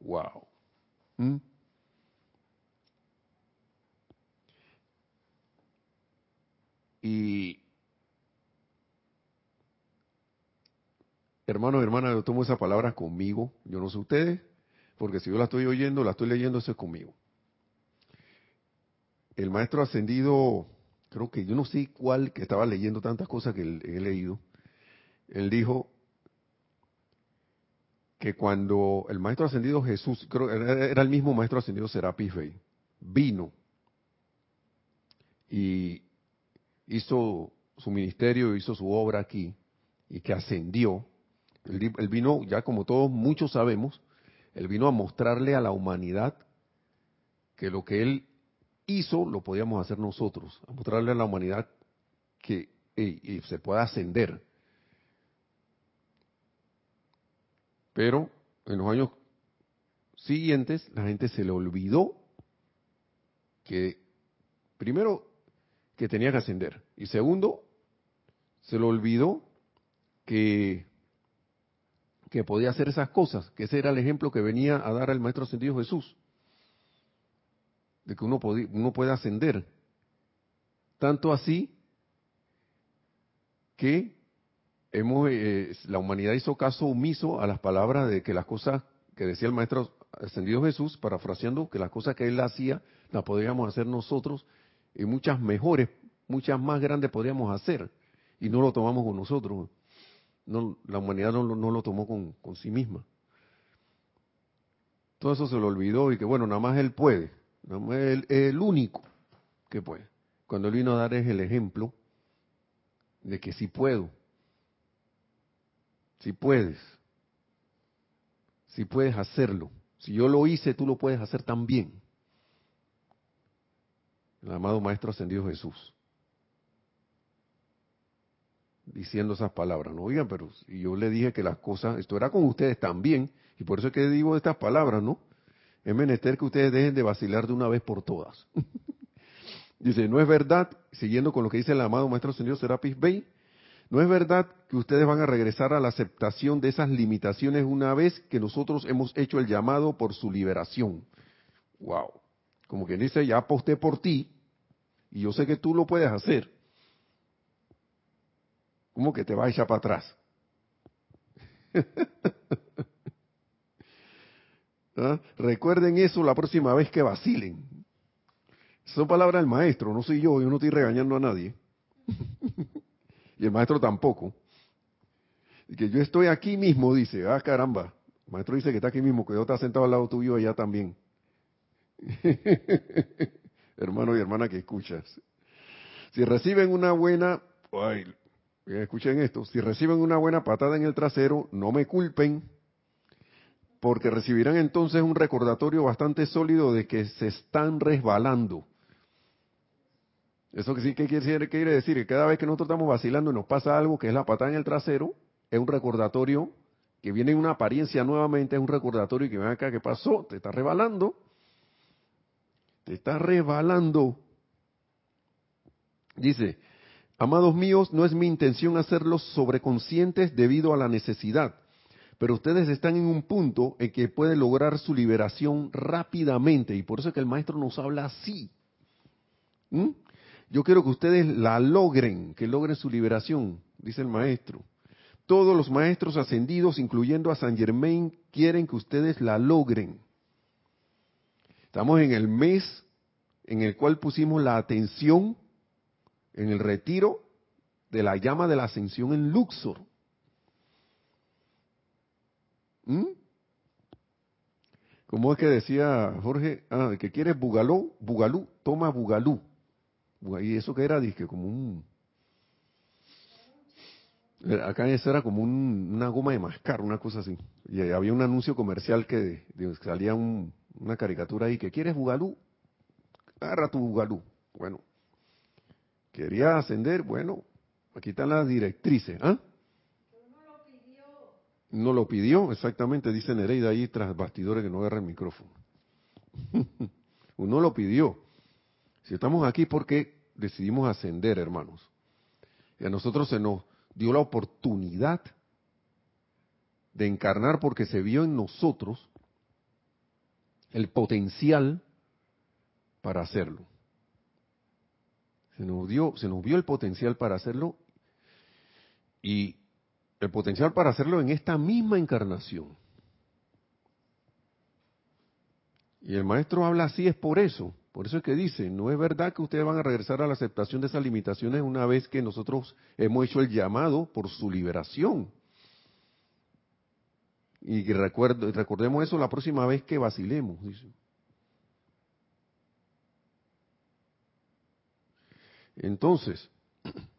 Wow. ¿Mm? Y hermanos, hermanas, yo tomo esa palabra conmigo. Yo no sé ustedes, porque si yo la estoy oyendo, la estoy leyendo, eso es conmigo el maestro ascendido, creo que yo no sé cuál, que estaba leyendo tantas cosas que he leído, él dijo que cuando el maestro ascendido Jesús, creo era el mismo maestro ascendido Serapis vino y hizo su ministerio, hizo su obra aquí, y que ascendió, Él, vino, ya como todos muchos sabemos, él vino a mostrarle a la humanidad que lo que él hizo lo podíamos hacer nosotros, mostrarle a la humanidad que se puede ascender. Pero en los años siguientes la gente se le olvidó que, primero, que tenía que ascender. Y segundo, se le olvidó que, que podía hacer esas cosas, que ese era el ejemplo que venía a dar el Maestro Ascendido Jesús, de que uno, uno puede ascender. Tanto así que hemos, eh, la humanidad hizo caso omiso a las palabras de que las cosas que decía el Maestro Ascendido Jesús, parafraseando, que las cosas que él hacía las podríamos hacer nosotros y muchas mejores, muchas más grandes podríamos hacer y no lo tomamos con nosotros. No, la humanidad no, lo tomó con, con, sí misma. Todo eso se lo olvidó y que bueno, nada más él puede, es el único que puede. Cuando él vino a dar es el ejemplo de que sí puedo, si puedes, si puedes hacerlo. Si yo lo hice, tú lo puedes hacer también. El amado Maestro Ascendido Jesús. Diciendo esas palabras. No oigan, pero yo le dije que las cosas, esto era con ustedes también, y por eso es que digo estas palabras, ¿no? Es menester que ustedes dejen de vacilar de una vez por todas. dice, no es verdad, siguiendo con lo que dice el amado Maestro Ascendido Serapis Bey, no es verdad que ustedes van a regresar a la aceptación de esas limitaciones una vez que nosotros hemos hecho el llamado por su liberación. Wow. Como quien dice, ya aposté por ti y yo sé que tú lo puedes hacer. ¿Cómo que te vas a echar para atrás? ¿Ah? Recuerden eso la próxima vez que vacilen. Son palabras del maestro, no soy yo, yo no estoy regañando a nadie. y el maestro tampoco. Y que yo estoy aquí mismo, dice, ah, caramba. El maestro dice que está aquí mismo, que yo está sentado al lado tuyo allá también. Hermano y hermana que escuchas. Si reciben una buena, ay, escuchen esto, si reciben una buena patada en el trasero, no me culpen, porque recibirán entonces un recordatorio bastante sólido de que se están resbalando eso que sí que quiere, quiere decir que cada vez que nosotros estamos vacilando y nos pasa algo que es la patada en el trasero, es un recordatorio que viene en una apariencia nuevamente, es un recordatorio que ven acá, ¿qué pasó? Te está rebalando. Te está rebalando. Dice, amados míos, no es mi intención hacerlos sobreconscientes debido a la necesidad, pero ustedes están en un punto en que pueden lograr su liberación rápidamente y por eso es que el maestro nos habla así. ¿Mm? Yo quiero que ustedes la logren, que logren su liberación, dice el maestro. Todos los maestros ascendidos, incluyendo a San Germain, quieren que ustedes la logren. Estamos en el mes en el cual pusimos la atención en el retiro de la llama de la ascensión en Luxor. ¿Mm? ¿Cómo es que decía Jorge? Ah, que quieres bugalú, bugalú, toma bugalú. Y eso que era, dije, como un... Eh, acá eso era como una goma de mascar, una cosa así. Y había un anuncio comercial que salía una caricatura ahí, que quieres bugalú, agarra tu bugalú. Bueno, quería ascender, bueno, aquí están las directrices. ¿ah? Pidió. No lo pidió, exactamente, dice Nereida ahí tras bastidores que no agarra el micrófono. Uno lo pidió. Si estamos aquí porque decidimos ascender, hermanos. Y a nosotros se nos dio la oportunidad de encarnar porque se vio en nosotros el potencial para hacerlo. Se nos dio, se nos vio el potencial para hacerlo y el potencial para hacerlo en esta misma encarnación. Y el maestro habla así es por eso, por eso es que dice, no es verdad que ustedes van a regresar a la aceptación de esas limitaciones una vez que nosotros hemos hecho el llamado por su liberación. Y recordemos eso la próxima vez que vacilemos, dice. Entonces,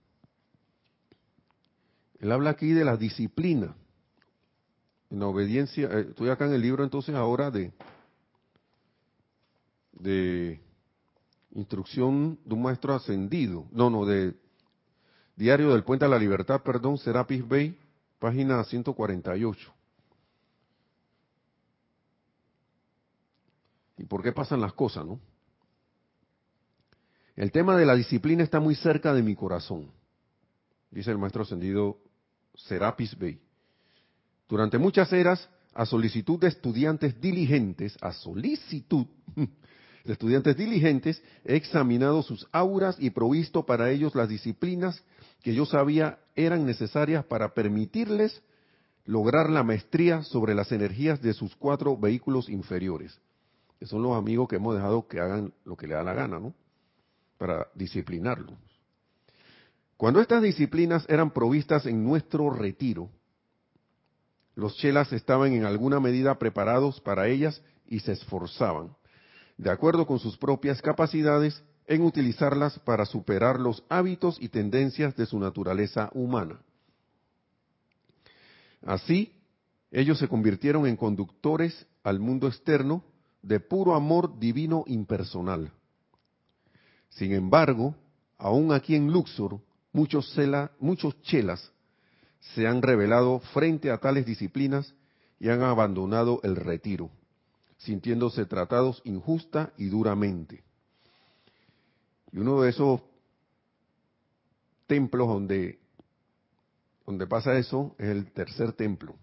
él habla aquí de la disciplina. en la obediencia, eh, estoy acá en el libro entonces ahora de, de instrucción de un maestro ascendido, no, no, de Diario del Puente a la Libertad, perdón, Serapis Bay, página 148. ¿Y por qué pasan las cosas, no? El tema de la disciplina está muy cerca de mi corazón, dice el maestro ascendido Serapis Bey. Durante muchas eras, a solicitud de estudiantes diligentes, a solicitud de estudiantes diligentes, he examinado sus auras y provisto para ellos las disciplinas que yo sabía eran necesarias para permitirles lograr la maestría sobre las energías de sus cuatro vehículos inferiores, que son los amigos que hemos dejado que hagan lo que le da la gana, ¿no? para disciplinarlos. Cuando estas disciplinas eran provistas en nuestro retiro, los chelas estaban en alguna medida preparados para ellas y se esforzaban, de acuerdo con sus propias capacidades, en utilizarlas para superar los hábitos y tendencias de su naturaleza humana. Así, ellos se convirtieron en conductores al mundo externo de puro amor divino impersonal, sin embargo, aún aquí en Luxor, muchos, muchos chelas se han revelado frente a tales disciplinas y han abandonado el retiro, sintiéndose tratados injusta y duramente. Y uno de esos templos donde, donde pasa eso es el tercer templo.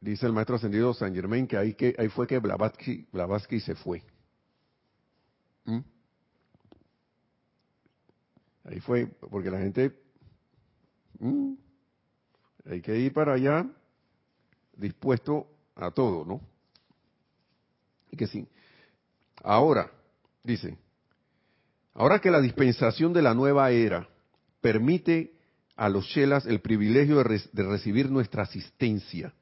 Dice el maestro ascendido San Germain que ahí, que, ahí fue que Blavatsky, se fue. ¿Mm? Ahí fue, porque la gente, ¿Mm? hay que ir para allá dispuesto a todo, ¿no? Y que sí. Ahora, dice, ahora que la dispensación de la nueva era permite a los chelas el privilegio de recibir nuestra asistencia,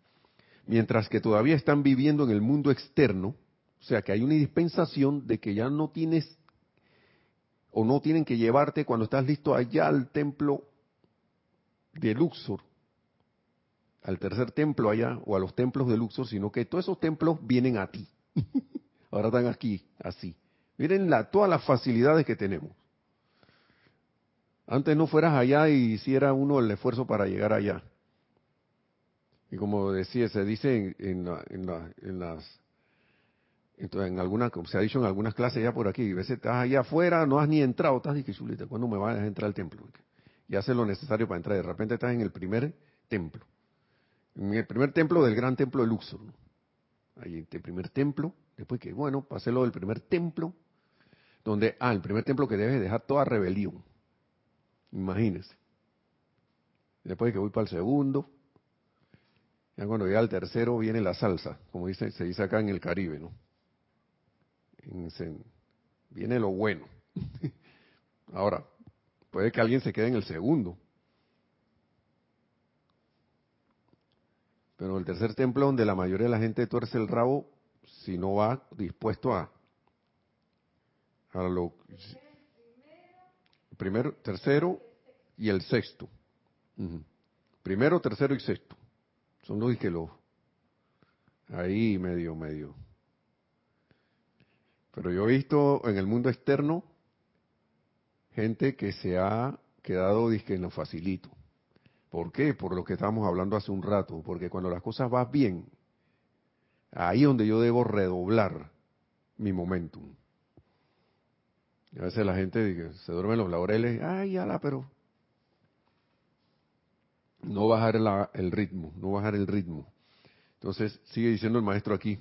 mientras que todavía están viviendo en el mundo externo, o sea que hay una dispensación de que ya no tienes o no tienen que llevarte cuando estás listo allá al templo de Luxor, al tercer templo allá o a los templos de Luxor, sino que todos esos templos vienen a ti. Ahora están aquí, así. Miren la, todas las facilidades que tenemos. Antes no fueras allá y hiciera uno el esfuerzo para llegar allá. Y como decía, se dice en, las en algunas, como se ha dicho en algunas clases ya por aquí, a veces estás allá afuera, no has ni entrado, estás difícil, ¿cuándo me vas a entrar al templo? Y haces lo necesario para entrar. De repente estás en el primer templo. En el primer templo del gran templo de Luxor. Ahí en el primer templo, después que, bueno, pasé lo del primer templo, donde, ah, el primer templo que debes dejar toda rebelión. Imagínese. Después que voy para el segundo, ya cuando llega al tercero viene la salsa, como dice, se dice acá en el Caribe, ¿no? Viene lo bueno. Ahora, puede que alguien se quede en el segundo. Pero el tercer templo donde la mayoría de la gente tuerce el rabo si no va dispuesto a, lo primero, tercero y el sexto. Primero, tercero y sexto. Son los que los ahí medio, medio. Pero yo he visto en el mundo externo gente que se ha quedado disque en lo facilito. ¿Por qué? Por lo que estábamos hablando hace un rato. Porque cuando las cosas van bien, ahí es donde yo debo redoblar mi momentum. A veces la gente se duerme en los laureles, ay, ala, pero no bajar el ritmo, no bajar el ritmo. Entonces, sigue diciendo el maestro aquí.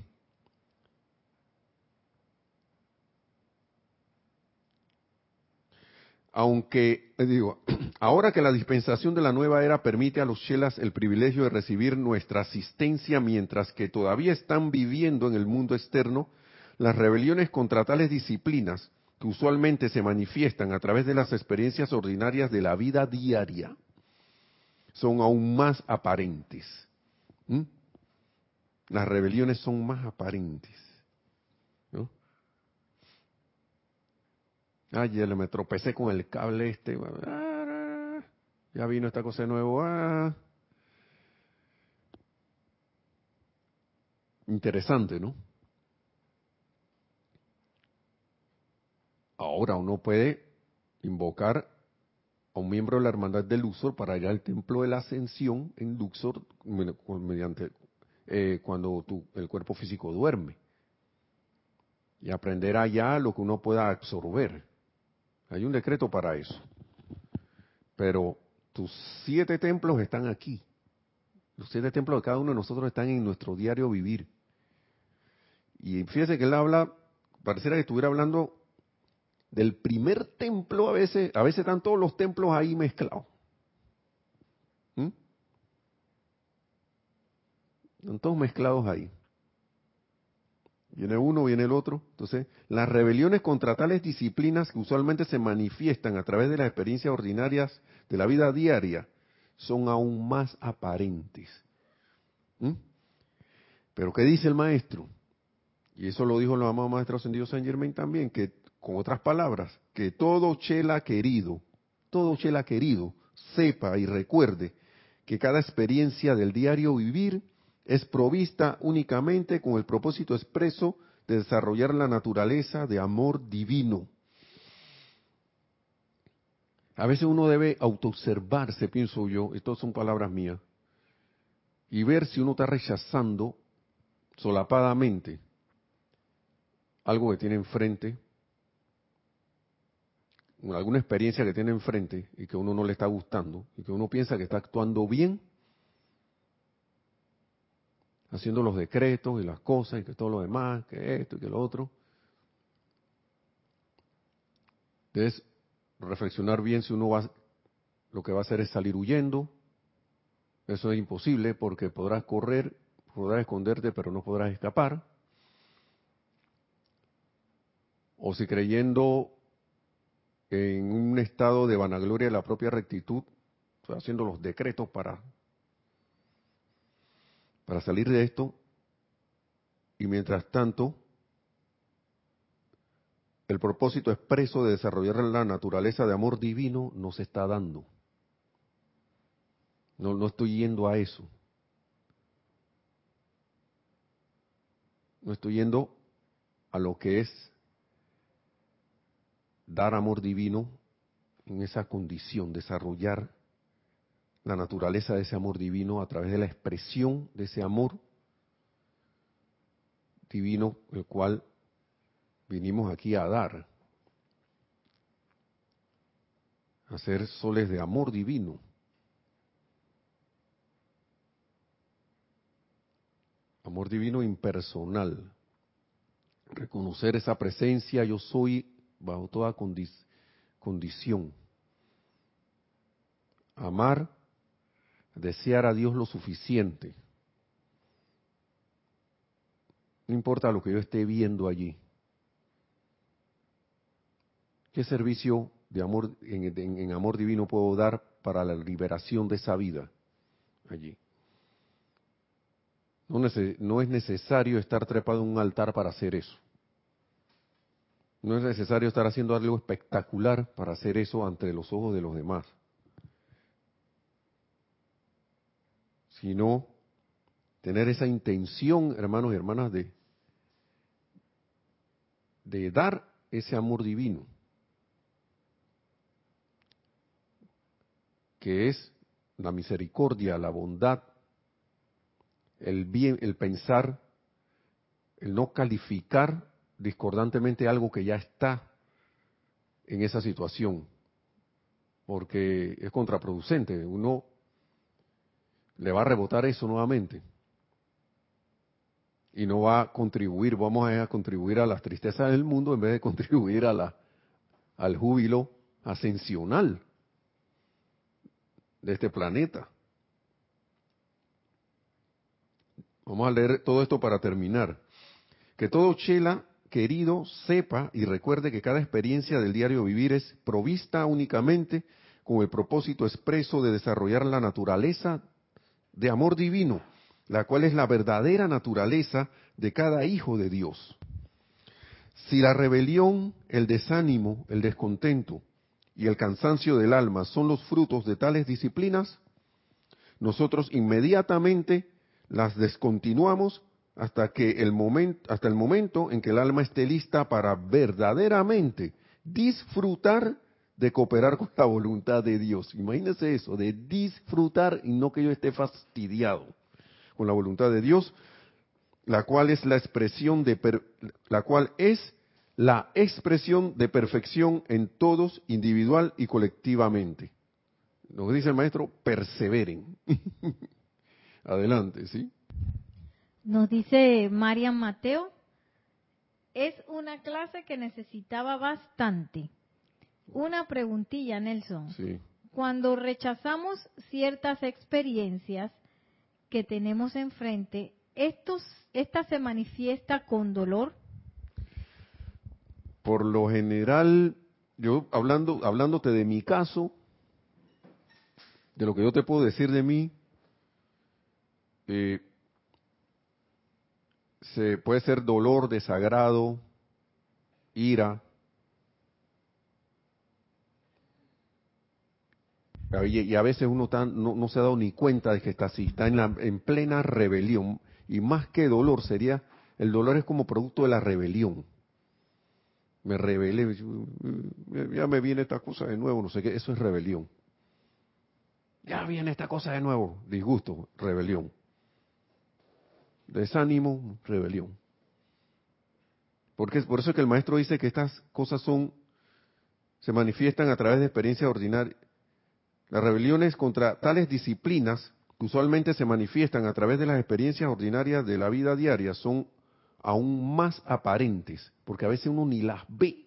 Aunque, digo, ahora que la dispensación de la nueva era permite a los chelas el privilegio de recibir nuestra asistencia mientras que todavía están viviendo en el mundo externo, las rebeliones contra tales disciplinas, que usualmente se manifiestan a través de las experiencias ordinarias de la vida diaria, son aún más aparentes. Las rebeliones son más aparentes. ¿no? Ay, me tropecé con el cable este. Ya vino esta cosa de nuevo. Ah. Interesante, ¿no? Ahora uno puede invocar a un miembro de la hermandad de Luxor para ir al templo de la ascensión en Luxor mediante eh, cuando el cuerpo físico duerme y aprender allá lo que uno pueda absorber. Hay un decreto para eso. Pero tus siete templos están aquí. Los siete templos de cada uno de nosotros están en nuestro diario vivir. Y fíjese que él habla, pareciera que estuviera hablando del primer templo a veces, a veces están todos los templos ahí mezclados. ¿Mm? Están todos mezclados ahí. Viene uno, viene el otro. Entonces, las rebeliones contra tales disciplinas que usualmente se manifiestan a través de las experiencias ordinarias de la vida diaria son aún más aparentes. ¿Mm? Pero ¿qué dice el maestro? Y eso lo dijo el amado maestro ascendido San Germain también, que con otras palabras, que todo chela querido, todo chela querido, sepa y recuerde que cada experiencia del diario vivir es provista únicamente con el propósito expreso de desarrollar la naturaleza de amor divino. A veces uno debe autoobservarse, pienso yo, estas son palabras mías, y ver si uno está rechazando solapadamente algo que tiene enfrente, alguna experiencia que tiene enfrente y que uno no le está gustando, y que uno piensa que está actuando bien, haciendo los decretos y las cosas y que todo lo demás, que esto y que lo otro. Entonces, reflexionar bien si uno va, lo que va a hacer es salir huyendo. Eso es imposible porque podrás correr, podrás esconderte, pero no podrás escapar. O si creyendo en un estado de vanagloria de la propia rectitud, haciendo los decretos para, para salir de esto, y mientras tanto, el propósito expreso de desarrollar la naturaleza de amor divino no se está dando. No, no estoy yendo a eso. No estoy yendo a lo que es dar amor divino en esa condición, desarrollar la naturaleza de ese amor divino a través de la expresión de ese amor divino, el cual vinimos aquí a dar, a ser soles de amor divino. Amor divino impersonal. Reconocer esa presencia, yo soy bajo toda condición. Amar, desear a Dios lo suficiente. No importa lo que yo esté viendo allí. ¿Qué servicio de amor, en, amor divino puedo dar para la liberación de esa vida allí? No, no es necesario estar trepado en un altar para hacer eso. No es necesario estar haciendo algo espectacular para hacer eso ante los ojos de los demás, sino tener esa intención, hermanos y hermanas, de, dar ese amor divino, que es la misericordia, la bondad, el bien, el pensar, el no calificar discordantemente algo que ya está en esa situación, porque es contraproducente. Uno le va a rebotar eso nuevamente y no va a contribuir, vamos a contribuir a las tristezas del mundo en vez de contribuir al júbilo ascensional de este planeta. Vamos a leer todo esto para terminar. Que todo Chela querido, sepa y recuerde que cada experiencia del diario vivir es provista únicamente con el propósito expreso de desarrollar la naturaleza de amor divino, la cual es la verdadera naturaleza de cada hijo de Dios. Si la rebelión, el desánimo, el descontento y el cansancio del alma son los frutos de tales disciplinas, nosotros inmediatamente las descontinuamos hasta que el momento hasta el momento en que el alma esté lista para verdaderamente disfrutar de cooperar con la voluntad de Dios. Imagínense eso, de disfrutar y no que yo esté fastidiado con la voluntad de Dios, la cual es la expresión de la cual es la expresión de perfección en todos, individual y colectivamente. Que dice el maestro, perseveren. Adelante, ¿sí? Nos dice Marian Mateo, es una clase que necesitaba bastante. Una preguntilla, Nelson. Sí. Cuando rechazamos ciertas experiencias que tenemos enfrente, estos, ¿esta se manifiesta con dolor? Por lo general, yo hablando, hablándote de mi caso, de lo que yo te puedo decir de mí, eh, se puede ser dolor, desagrado, ira. Y a veces uno no, se ha dado ni cuenta de que está así, está en, la, en plena rebelión. Y más que dolor sería, el dolor es como producto de la rebelión. Me rebelé, ya me viene esta cosa de nuevo, no sé qué, eso es rebelión. Ya viene esta cosa de nuevo, disgusto, rebelión desánimo, rebelión. Porque por eso es que el maestro dice que estas cosas son se manifiestan a través de experiencias ordinarias. Las rebeliones contra tales disciplinas que usualmente se manifiestan a través de las experiencias ordinarias de la vida diaria son aún más aparentes, porque a veces uno ni las ve.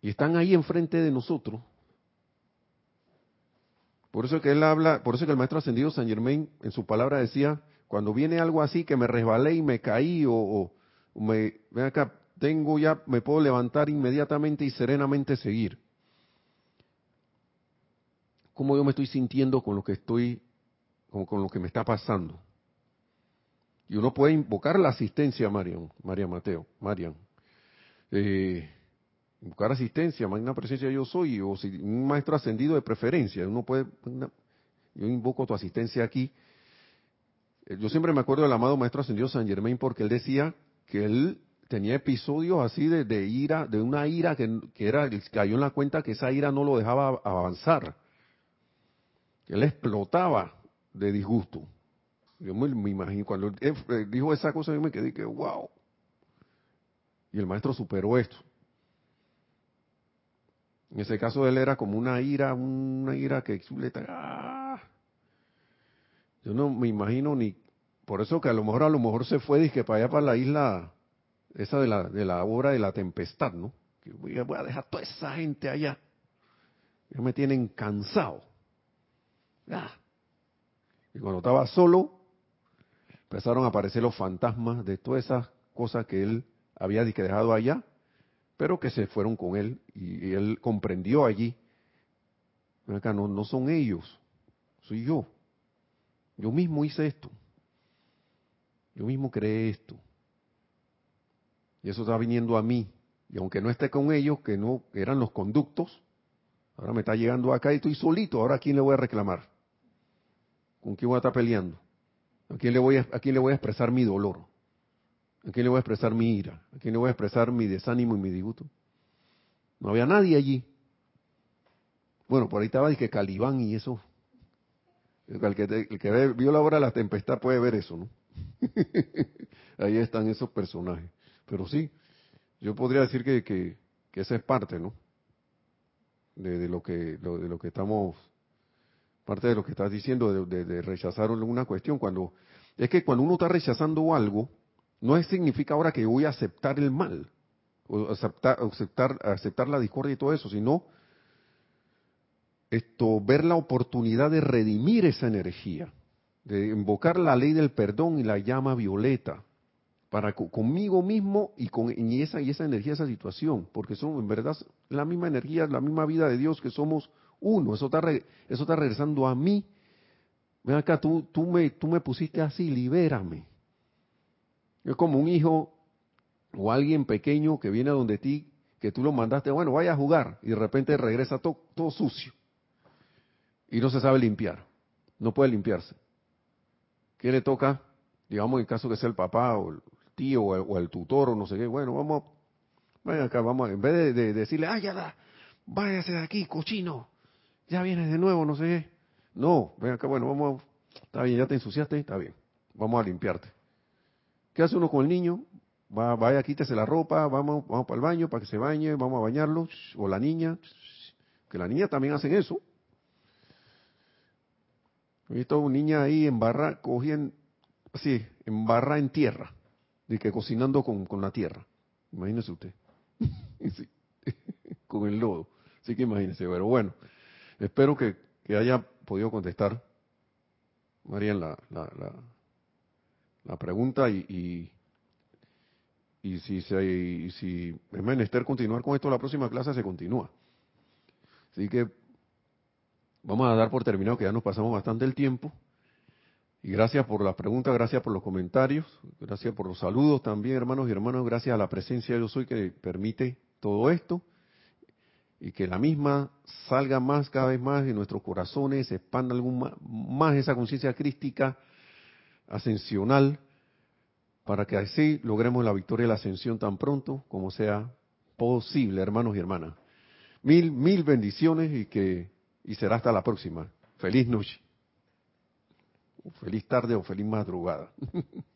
Y están ahí enfrente de nosotros por eso que él habla, por eso que el maestro ascendido San Germain en su palabra decía, cuando viene algo así que me resbalé y me caí o, me, ven acá, tengo ya, me puedo levantar inmediatamente y serenamente seguir. ¿Cómo yo me estoy sintiendo con lo que estoy, con, lo que me está pasando? Y uno puede invocar la asistencia, Marian, María Mateo, Marian. Eh, buscar asistencia, magna presencia yo soy, o si un maestro ascendido de preferencia, uno puede, yo invoco tu asistencia aquí. Eh, yo siempre me acuerdo del amado maestro ascendido San Germain porque él decía que él tenía episodios así de, ira, de una ira que, que cayó en la cuenta que esa ira no lo dejaba avanzar. Él explotaba de disgusto. Yo me, imagino, cuando él dijo esa cosa, yo me quedé que, wow. Y el maestro superó esto. En ese caso él era como una ira, una ira que ¡ah! yo no me imagino ni por eso que a lo mejor a lo mejor se fue dije para allá para la isla esa de la de la hora de la tempestad, ¿no? Que voy a, voy a dejar toda esa gente allá. Ya me tienen cansado. ¡Ah! Y cuando estaba solo, empezaron a aparecer los fantasmas de todas esas cosas que él había dejado allá pero que se fueron con él y, él comprendió allí. Acá no, no son ellos, soy yo. Yo mismo hice esto. Yo mismo creé esto. Y eso está viniendo a mí. Y aunque no esté con ellos, que no eran los conductos, ahora me está llegando acá y estoy solito. Ahora a quién le voy a reclamar? ¿Con quién voy a estar peleando? ¿A quién le voy a, a, quién le voy a expresar mi dolor? ¿A quién le voy a expresar mi ira? ¿A quién le voy a expresar mi desánimo y mi disgusto? No había nadie allí. Bueno, por ahí estaba que Calibán y eso. El que, vio la hora de la tempestad puede ver eso, ¿no? ahí están esos personajes. Pero sí, yo podría decir que, que, esa es parte, ¿no? De, lo que de lo que estamos parte de lo que estás diciendo de, rechazar una cuestión cuando es que cuando uno está rechazando algo no significa ahora que voy a aceptar el mal, o aceptar, aceptar, aceptar la discordia y todo eso, sino esto, ver la oportunidad de redimir esa energía, de invocar la ley del perdón y la llama violeta, para conmigo mismo y con esa, y esa energía, esa situación, porque son en verdad la misma energía, la misma vida de Dios, que somos uno, eso está, eso está regresando a mí. Ven acá, tú, tú, me, tú me pusiste así, libérame es como un hijo o alguien pequeño que viene a donde ti que tú lo mandaste, bueno, vaya a jugar, y de repente regresa todo, todo sucio. Y no se sabe limpiar. No puede limpiarse. ¿Qué le toca? Digamos, en caso que sea el papá o el tío o el, tutor o no sé qué. Bueno, vamos, vaya acá, vamos, en vez de, decirle, ah, ya da, váyase de aquí, cochino, ya vienes de nuevo, no sé qué. No, ven acá, bueno, vamos, está bien, ya te ensuciaste, está bien, vamos a limpiarte. ¿Qué hace uno con el niño? Va, vaya, quítese la ropa, vamos, vamos para el baño para que se bañe, vamos a bañarlo, o la niña, que la niña también hacen eso. He visto a una niña ahí en barra, cogían, así, en barra en tierra, de que cocinando con, con la tierra. Imagínese usted. con el lodo. Así que imagínese, pero bueno, espero que, haya podido contestar, María, la, la, la, pregunta y, y, si, se, y si es menester continuar con esto, la próxima clase se continúa. Así que vamos a dar por terminado que ya nos pasamos bastante el tiempo. Y gracias por las preguntas, gracias por los comentarios, gracias por los saludos también, hermanos y hermanos, gracias a la presencia de Yo Soy que permite todo esto y que la misma salga más, cada vez más en nuestros corazones, se expanda algún más esa conciencia crística ascensional, para que así logremos la victoria y la ascensión tan pronto como sea posible, hermanos y hermanas. Mil, mil bendiciones y que y será hasta la próxima. Feliz noche feliz tarde o feliz madrugada.